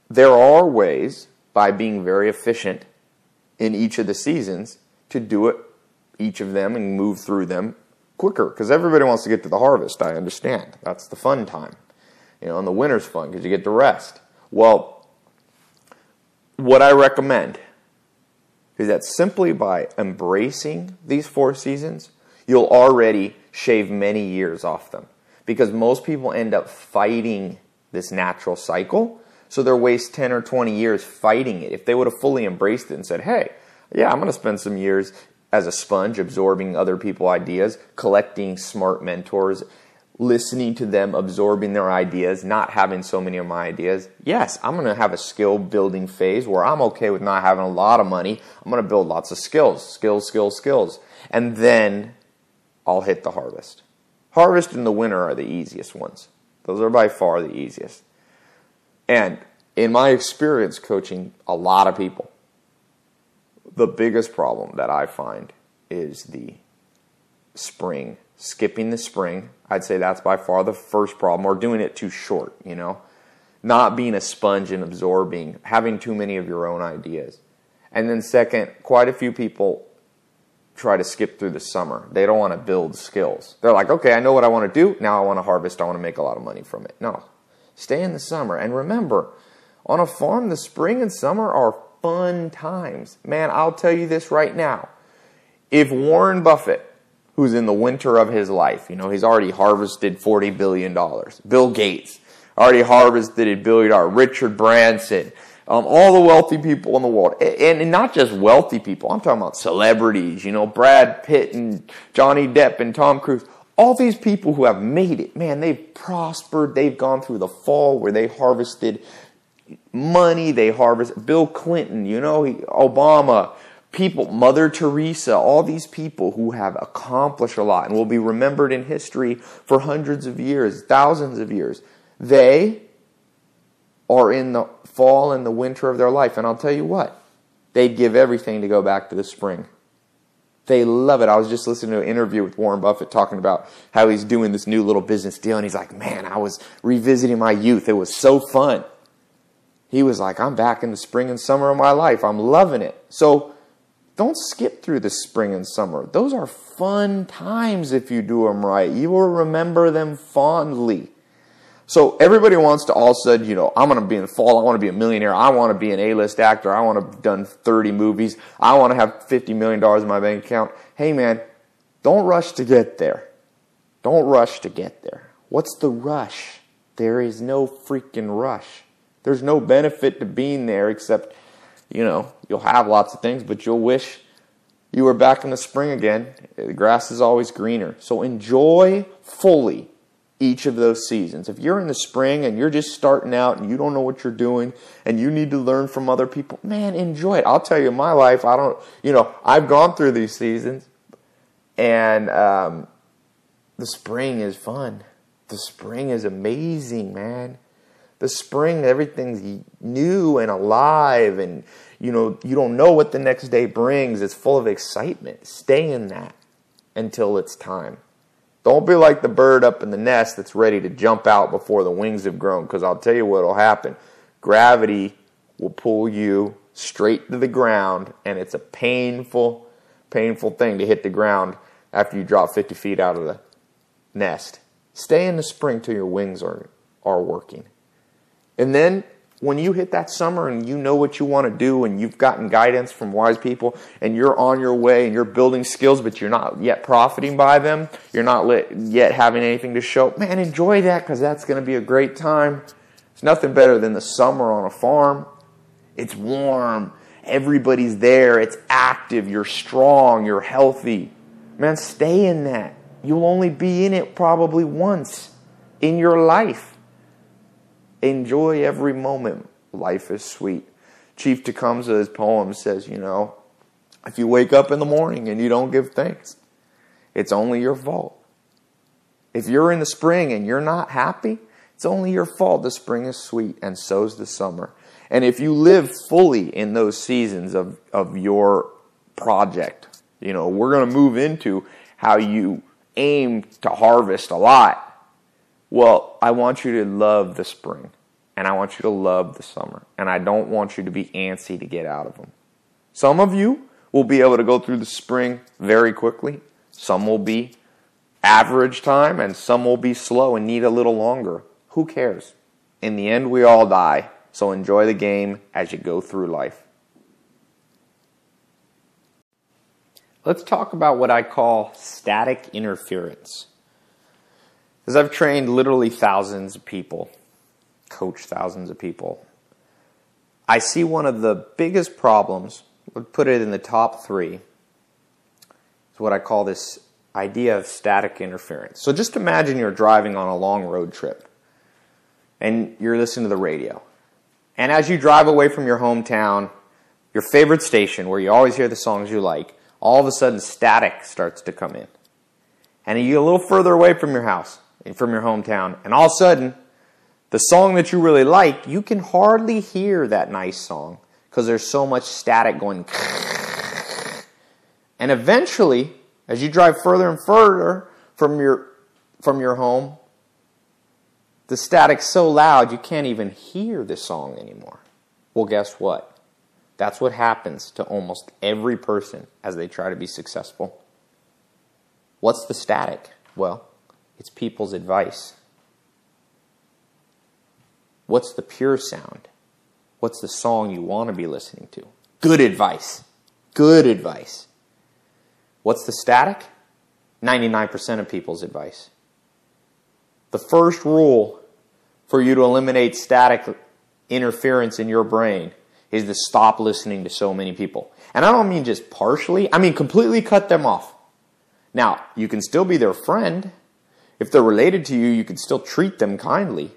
there are ways by being very efficient in each of the seasons to do it, each of them, and move through them quicker. Because everybody wants to get to the harvest, I understand. That's the fun time. You know, and the winter's fun because you get to rest. Well, what I recommend is that simply by embracing these four seasons, you'll already shave many years off them. Because most people end up fighting this natural cycle so they'll waste 10 or 20 years fighting it. If they would have fully embraced it and said, hey, yeah, I'm going to spend some years as a sponge absorbing other people's ideas, collecting smart mentors, listening to them, absorbing their ideas, not having so many of my ideas. Yes, I'm going to have a skill building phase where I'm okay with not having a lot of money. I'm going to build lots of skills, skills, skills, skills. And then I'll hit the harvest. Harvest and the winter are the easiest ones. Those are by far the easiest. And in my experience coaching a lot of people, the biggest problem that I find is the spring. Skipping the spring, I'd say that's by far the first problem, or doing it too short, you know? Not being a sponge and absorbing, having too many of your own ideas. And then, second, quite a few people try to skip through the summer. They don't want to build skills. They're like, okay, I know what I want to do. Now I want to harvest. I want to make a lot of money from it. No, Stay in the summer. And remember, on a farm, the spring and summer are fun times. Man, I'll tell you this right now. If Warren Buffett, who's in the winter of his life, you know, he's already harvested $40 billion. Bill Gates already harvested a billion dollars. Richard Branson, um, all the wealthy people in the world. And, and not just wealthy people, I'm talking about celebrities, you know, Brad Pitt and Johnny Depp and Tom Cruise all these people who have made it, man, they've prospered. They've gone through the fall where they harvested money. They harvest Bill Clinton, you know, Obama, people, Mother Teresa, all these people who have accomplished a lot and will be remembered in history for hundreds of years, thousands of years. They are in the fall and the winter of their life. And I'll tell you what, they'd give everything to go back to the spring. They love it. I was just listening to an interview with Warren Buffett talking about how he's doing this new little business deal. And he's like, man, I was revisiting my youth. It was so fun. He was like, I'm back in the spring and summer of my life. I'm loving it. So don't skip through the spring and summer. Those are fun times if you do them right. You will remember them fondly. So everybody wants to all said, you know, I'm going to be in the fall. I want to be a millionaire. I want to be an A-list actor. I want to have done 30 movies. I want to have 50 million dollars in my bank account. Hey man, don't rush to get there. Don't rush to get there. What's the rush? There is no freaking rush. There's no benefit to being there except, you know, you'll have lots of things, but you'll wish you were back in the spring again. The grass is always greener. So enjoy fully each of those seasons. If you're in the spring and you're just starting out and you don't know what you're doing and you need to learn from other people, man, enjoy it. I'll tell you, in my life, I don't, you know, I've gone through these seasons and um, the spring is fun. The spring is amazing, man. The spring, everything's new and alive and, you know, you don't know what the next day brings. It's full of excitement. Stay in that until it's time. Don't be like the bird up in the nest that's ready to jump out before the wings have grown, because I'll tell you what will happen. Gravity will pull you straight to the ground, and it's a painful, painful thing to hit the ground after you drop 50 feet out of the nest. Stay in the spring till your wings are, are working. And then when you hit that summer and you know what you want to do and you've gotten guidance from wise people and you're on your way and you're building skills but you're not yet profiting by them, you're not yet having anything to show, man, enjoy that because that's going to be a great time. It's nothing better than the summer on a farm. It's warm. Everybody's there. It's active. You're strong. You're healthy. Man, stay in that. You'll only be in it probably once in your life. Enjoy every moment. Life is sweet. Chief Tecumseh's poem says, you know, if you wake up in the morning and you don't give thanks, it's only your fault. If you're in the spring and you're not happy, it's only your fault. The spring is sweet and so's the summer. And if you live fully in those seasons of, of your project, you know, we're going to move into how you aim to harvest a lot well, I want you to love the spring and I want you to love the summer and I don't want you to be antsy to get out of them. Some of you will be able to go through the spring very quickly. Some will be average time and some will be slow and need a little longer. Who cares? In the end, we all die. So enjoy the game as you go through life. Let's talk about what I call static interference. Because I've trained literally thousands of people, coached thousands of people. I see one of the biggest problems, would put it in the top three, is what I call this idea of static interference. So just imagine you're driving on a long road trip and you're listening to the radio. And as you drive away from your hometown, your favorite station where you always hear the songs you like, all of a sudden static starts to come in. And you get a little further away from your house from your hometown, and all of a sudden, the song that you really like, you can hardly hear that nice song because there's so much static going. And eventually, as you drive further and further from your from your home, the static's so loud you can't even hear the song anymore. Well, guess what? That's what happens to almost every person as they try to be successful. What's the static? Well, it's people's advice. What's the pure sound? What's the song you want to be listening to? Good advice. Good advice. What's the static? 99% of people's advice. The first rule for you to eliminate static interference in your brain is to stop listening to so many people. And I don't mean just partially, I mean completely cut them off. Now, you can still be their friend. If they're related to you, you can still treat them kindly,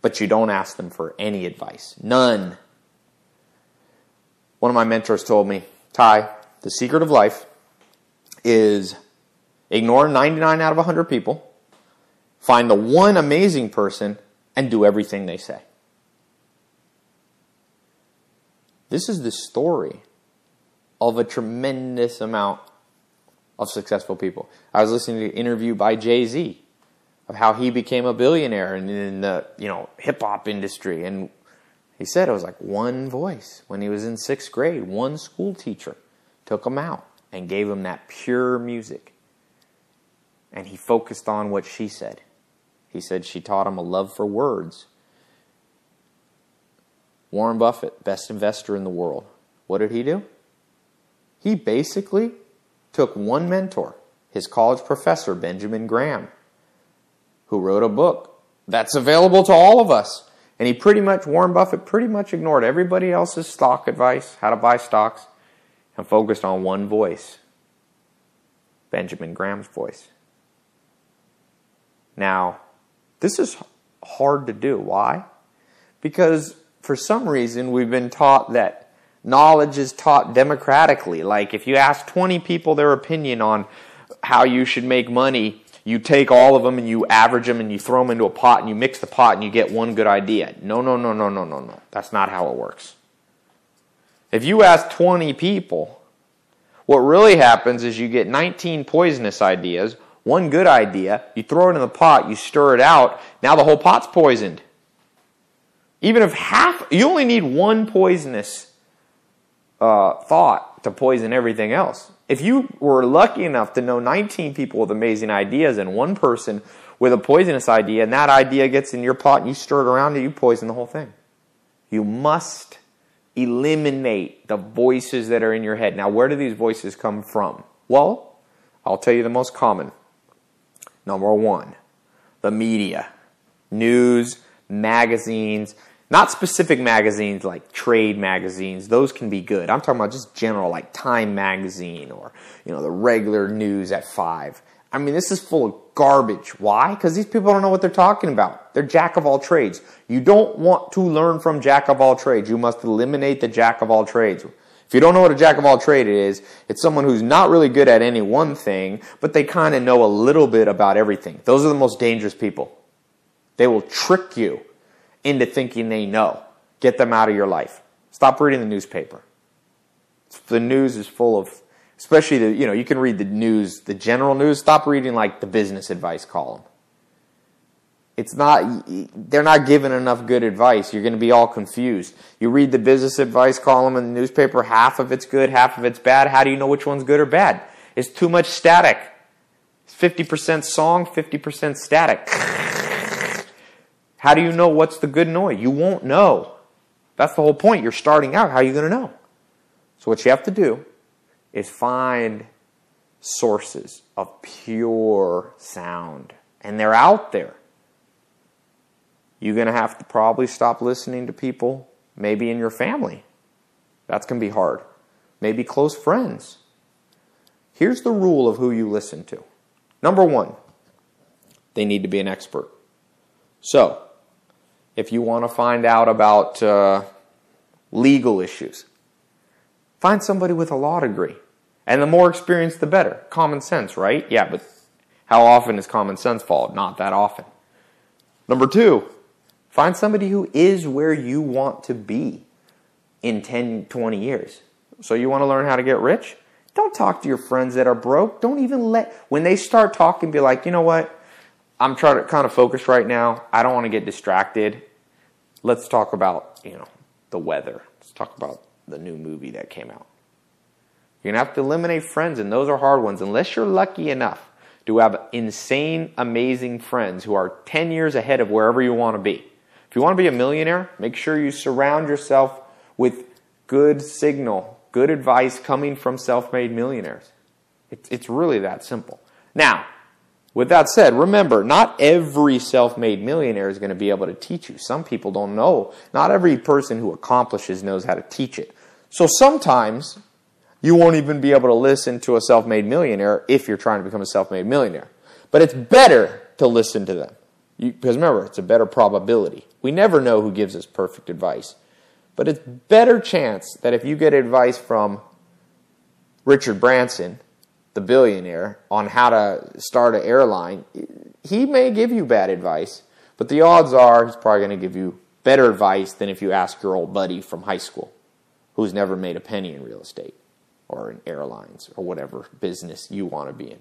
but you don't ask them for any advice. None. One of my mentors told me, Tai, the secret of life is ignore 99 out of 100 people, find the one amazing person, and do everything they say. This is the story of a tremendous amount of successful people. I was listening to an interview by Jay Z of how he became a billionaire in, in the you know hip hop industry, and he said it was like one voice when he was in sixth grade. One school teacher took him out and gave him that pure music, and he focused on what she said. He said she taught him a love for words. Warren Buffett, best investor in the world. What did he do? He basically took one mentor, his college professor, Benjamin Graham, who wrote a book that's available to all of us. And he pretty much, Warren Buffett pretty much ignored everybody else's stock advice, how to buy stocks, and focused on one voice Benjamin Graham's voice. Now, this is hard to do. Why? Because for some reason we've been taught that knowledge is taught democratically. Like if you ask 20 people their opinion on how you should make money, you take all of them and you average them and you throw them into a pot and you mix the pot and you get one good idea. No, no, no, no, no, no, no. That's not how it works. If you ask 20 people, what really happens is you get 19 poisonous ideas, one good idea, you throw it in the pot, you stir it out, now the whole pot's poisoned. Even if half, you only need one poisonous uh, thought to poison everything else. If you were lucky enough to know 19 people with amazing ideas and one person with a poisonous idea, and that idea gets in your pot and you stir it around and you poison the whole thing. You must eliminate the voices that are in your head. Now, where do these voices come from? Well, I'll tell you the most common. Number one, the media, news, magazines, not specific magazines like trade magazines. Those can be good. I'm talking about just general, like Time magazine or, you know, the regular news at five. I mean, this is full of garbage. Why? Because these people don't know what they're talking about. They're jack of all trades. You don't want to learn from jack of all trades. You must eliminate the jack of all trades. If you don't know what a jack of all trade is, it's someone who's not really good at any one thing, but they kind of know a little bit about everything. Those are the most dangerous people. They will trick you into thinking they know. Get them out of your life. Stop reading the newspaper. The news is full of especially the you know you can read the news the general news. Stop reading like the business advice column. It's not they're not giving enough good advice. You're going to be all confused. You read the business advice column in the newspaper half of it's good half of it's bad. How do you know which one's good or bad? It's too much static. 50% song 50% static how do you know what's the good noise you won't know that's the whole point you're starting out how are you going to know so what you have to do is find sources of pure sound. And they're out there. You're going to have to probably stop listening to people, maybe in your family. That's going to be hard. Maybe close friends. Here's the rule of who you listen to. Number one, they need to be an expert. So, if you want to find out about uh, legal issues, find somebody with a law degree. And the more experience, the better. Common sense, right? Yeah, but how often is common sense followed? Not that often. Number two, find somebody who is where you want to be in 10, 20 years. So you want to learn how to get rich? Don't talk to your friends that are broke. Don't even let, when they start talking, be like, you know what? I'm trying to kind of focus right now. I don't want to get distracted. Let's talk about, you know, the weather. Let's talk about the new movie that came out. You're going to have to eliminate friends, and those are hard ones, unless you're lucky enough to have insane, amazing friends who are 10 years ahead of wherever you want to be. If you want to be a millionaire, make sure you surround yourself with good signal, good advice coming from self made millionaires. It's really that simple. Now, with that said, remember, not every self made millionaire is going to be able to teach you. Some people don't know. Not every person who accomplishes knows how to teach it. So sometimes you won't even be able to listen to a self made millionaire if you're trying to become a self made millionaire. But it's better to listen to them. You, because remember, it's a better probability. We never know who gives us perfect advice. But it's better chance that if you get advice from Richard Branson, the billionaire, on how to start an airline, he may give you bad advice, but the odds are he's probably going to give you better advice than if you ask your old buddy from high school who's never made a penny in real estate or in airlines or whatever business you want to be in.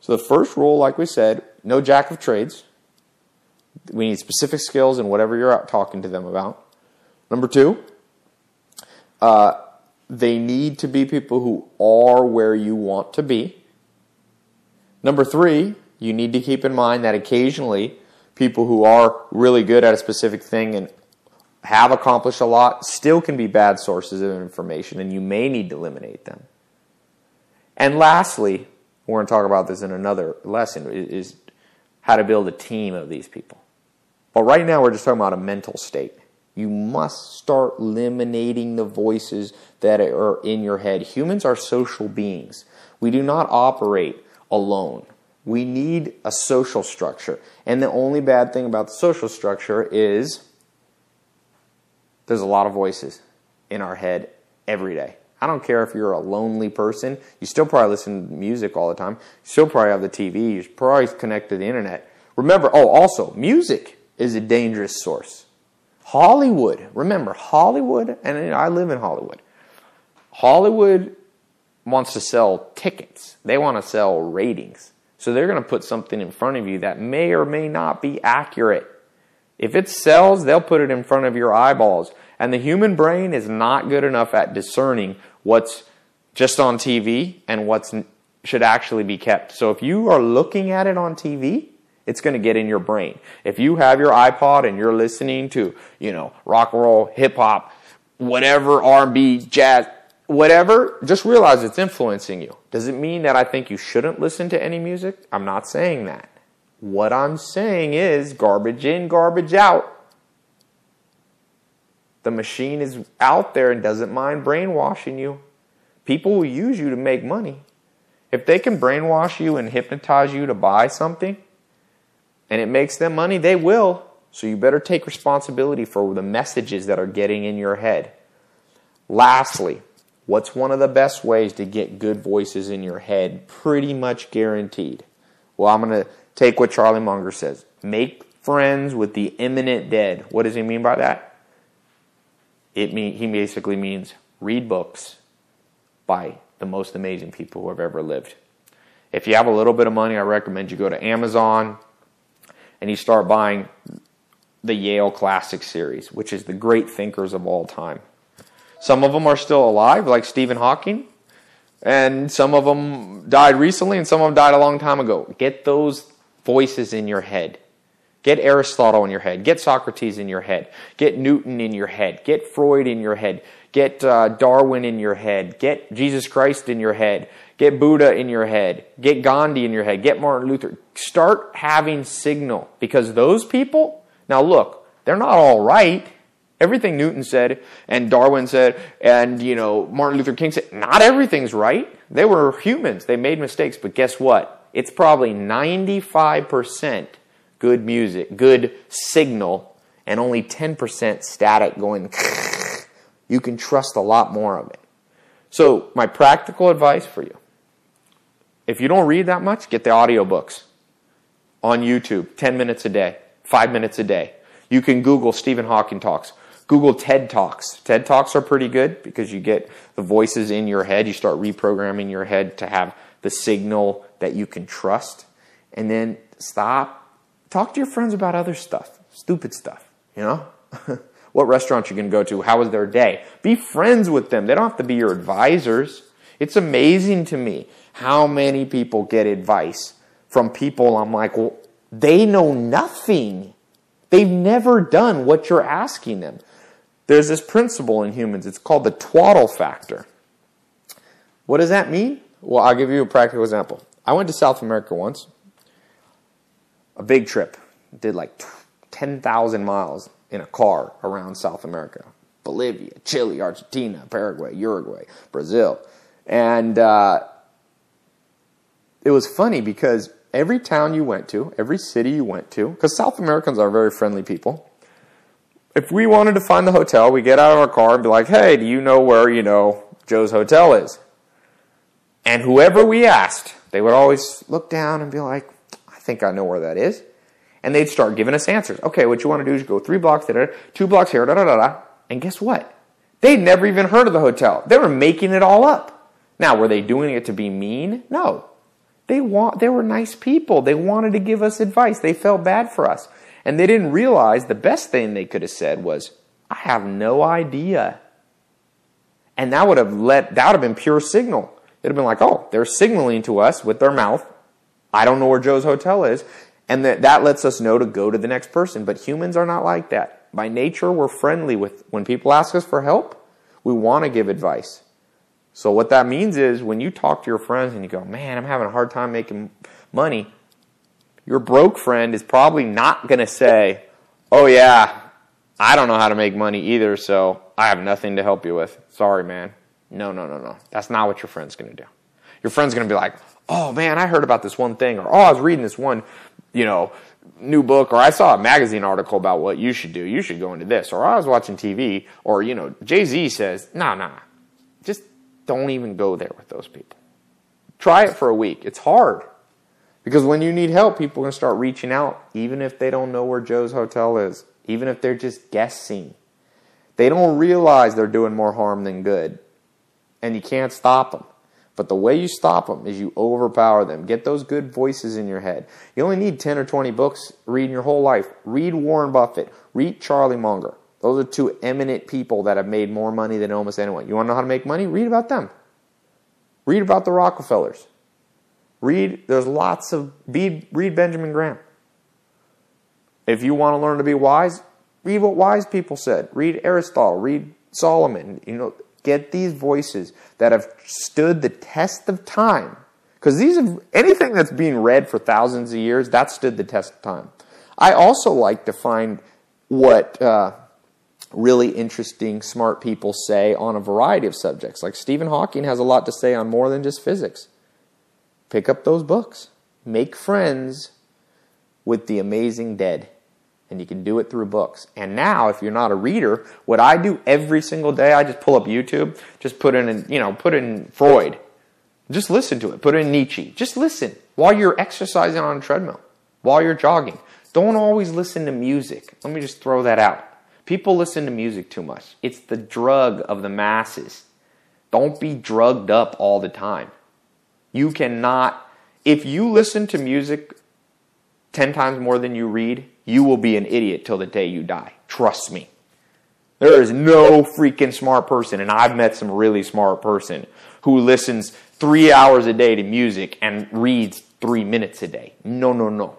So the first rule, like we said, no jack of trades. We need specific skills in whatever you're out talking to them about. Number two, uh, they need to be people who are where you want to be. Number three, you need to keep in mind that occasionally people who are really good at a specific thing and have accomplished a lot still can be bad sources of information, and you may need to eliminate them. And lastly, we're going to talk about this in another lesson, is how to build a team of these people. But right now, we're just talking about a mental state. You must start eliminating the voices that are in your head. Humans are social beings. We do not operate alone. We need a social structure. And the only bad thing about the social structure is there's a lot of voices in our head every day. I don't care if you're a lonely person, you still probably listen to music all the time. You still probably have the TV, you probably connect to the internet. Remember, oh, also, music is a dangerous source. Hollywood, remember, Hollywood, and I live in Hollywood. Hollywood wants to sell tickets, they want to sell ratings. So they're going to put something in front of you that may or may not be accurate. If it sells, they'll put it in front of your eyeballs. And the human brain is not good enough at discerning what's just on TV and what should actually be kept. So if you are looking at it on TV It's going to get in your brain. If you have your iPod and you're listening to, you know, rock and roll, hip hop, whatever, R&B, jazz, whatever, just realize it's influencing you. Does it mean that I think you shouldn't listen to any music? I'm not saying that. What I'm saying is garbage in, garbage out. The machine is out there and doesn't mind brainwashing you. People will use you to make money. If they can brainwash you and hypnotize you to buy something and it makes them money, they will. So you better take responsibility for the messages that are getting in your head. Lastly, what's one of the best ways to get good voices in your head? Pretty much guaranteed. Well, I'm going to take what Charlie Munger says. Make friends with the imminent dead. What does he mean by that? It mean he basically means read books by the most amazing people who have ever lived. If you have a little bit of money, I recommend you go to Amazon and you start buying the Yale Classic series, which is the great thinkers of all time. Some of them are still alive, like Stephen Hawking, and some of them died recently, and some of them died a long time ago. Get those voices in your head. Get Aristotle in your head. Get Socrates in your head. Get Newton in your head. Get Freud in your head. Get uh, Darwin in your head. Get Jesus Christ in your head. Get Buddha in your head. Get Gandhi in your head. Get Martin Luther. Start having signal because those people, now look, they're not all right. Everything Newton said and Darwin said and, you know, Martin Luther King said, not everything's right. They were humans. They made mistakes. But guess what? It's probably 95% good music, good signal, and only 10% static going, you can trust a lot more of it. So, my practical advice for you if you don't read that much, get the audiobooks on YouTube, 10 minutes a day, 5 minutes a day. You can Google Stephen Hawking Talks. Google TED Talks. TED Talks are pretty good because you get the voices in your head. You start reprogramming your head to have the signal that you can trust. And then stop Talk to your friends about other stuff, stupid stuff, you know? what restaurant you going to go to? How was their day? Be friends with them. They don't have to be your advisors. It's amazing to me how many people get advice from people I'm like, well, they know nothing. They've never done what you're asking them. There's this principle in humans. It's called the twaddle factor. What does that mean? Well, I'll give you a practical example. I went to South America once a big trip. Did like 10,000 miles in a car around South America. Bolivia, Chile, Argentina, Paraguay, Uruguay, Brazil. And uh, it was funny because every town you went to, every city you went to, because South Americans are very friendly people. If we wanted to find the hotel, we get out of our car and be like, hey, do you know where, you know, Joe's Hotel is? And whoever we asked, they would always look down and be like, "I think I know where that is. And they'd start giving us answers. Okay, what you want to do is go three blocks, da, two blocks here, da da da da. And guess what? They'd never even heard of the hotel. They were making it all up. Now, were they doing it to be mean? No. They want they were nice people. They wanted to give us advice. They felt bad for us. And they didn't realize the best thing they could have said was, I have no idea. And that would have let that would have been pure signal. It'd have been like, oh, they're signaling to us with their mouth I don't know where Joe's hotel is. And that, that lets us know to go to the next person. But humans are not like that. By nature, we're friendly with, when people ask us for help, we want to give advice. So what that means is when you talk to your friends and you go, man, I'm having a hard time making money, your broke friend is probably not going to say, oh yeah, I don't know how to make money either, so I have nothing to help you with. Sorry, man. No, no, no, no. That's not what your friend's going to do. Your friend's going to be like, oh man, I heard about this one thing, or oh, I was reading this one, you know, new book, or I saw a magazine article about what you should do. You should go into this, or I was watching TV, or you know, Jay Z says, no, nah, nah. Don't even go there with those people. Try it for a week. It's hard because when you need help, people are going to start reaching out, even if they don't know where Joe's hotel is, even if they're just guessing. They don't realize they're doing more harm than good, and you can't stop them. But the way you stop them is you overpower them. Get those good voices in your head. You only need 10 or 20 books reading your whole life. Read Warren Buffett. Read Charlie Munger. Those are two eminent people that have made more money than almost anyone. You want to know how to make money? Read about them. Read about the Rockefellers. Read, there's lots of, read, read Benjamin Graham. If you want to learn to be wise, read what wise people said. Read Aristotle, read Solomon. You know, get these voices that have stood the test of time. Because these have, anything that's being read for thousands of years, that stood the test of time. I also like to find what uh, really interesting, smart people say on a variety of subjects. Like Stephen Hawking has a lot to say on more than just physics. Pick up those books. Make friends with the amazing dead. And you can do it through books. And now, if you're not a reader, what I do every single day, I just pull up YouTube, just put in, you know, put in Freud. Just listen to it. Put in Nietzsche. Just listen while you're exercising on a treadmill, while you're jogging. Don't always listen to music. Let me just throw that out. People listen to music too much. It's the drug of the masses. Don't be drugged up all the time. You cannot, if you listen to music 10 times more than you read, you will be an idiot till the day you die. Trust me. There is no freaking smart person, and I've met some really smart person who listens three hours a day to music and reads three minutes a day. No, no, no.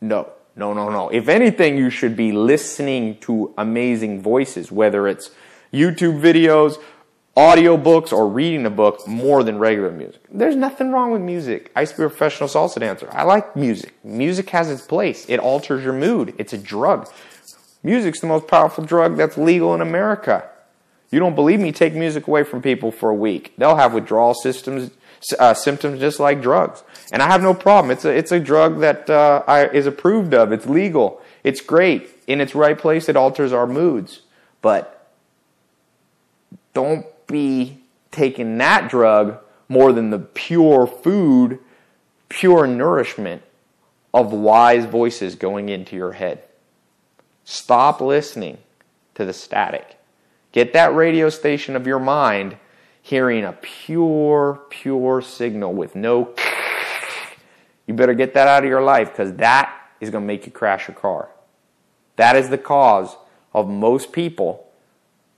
No. No, no, no. If anything, you should be listening to amazing voices, whether it's YouTube videos, audiobooks, or reading a book more than regular music. There's nothing wrong with music. I used to be a professional salsa dancer. I like music. Music has its place. It alters your mood. It's a drug. Music's the most powerful drug that's legal in America. You don't believe me? Take music away from people for a week. They'll have withdrawal systems, uh, symptoms just like drugs. And I have no problem. It's a, it's a drug that uh, I, is approved of. It's legal. It's great. In its right place, it alters our moods. But don't be taking that drug more than the pure food, pure nourishment of wise voices going into your head. Stop listening to the static. Get that radio station of your mind hearing a pure, pure signal with no you better get that out of your life because that is going to make you crash your car. That is the cause of most people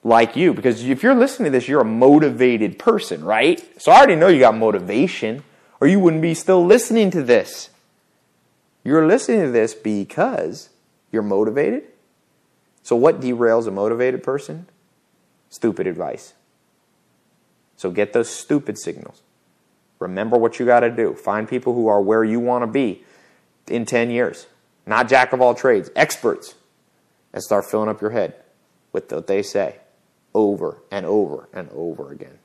like you. Because if you're listening to this, you're a motivated person, right? So I already know you got motivation, or you wouldn't be still listening to this. You're listening to this because you're motivated. So, what derails a motivated person? Stupid advice. So, get those stupid signals. Remember what you got to do. Find people who are where you want to be in 10 years. Not jack of all trades, experts. And start filling up your head with what they say over and over and over again.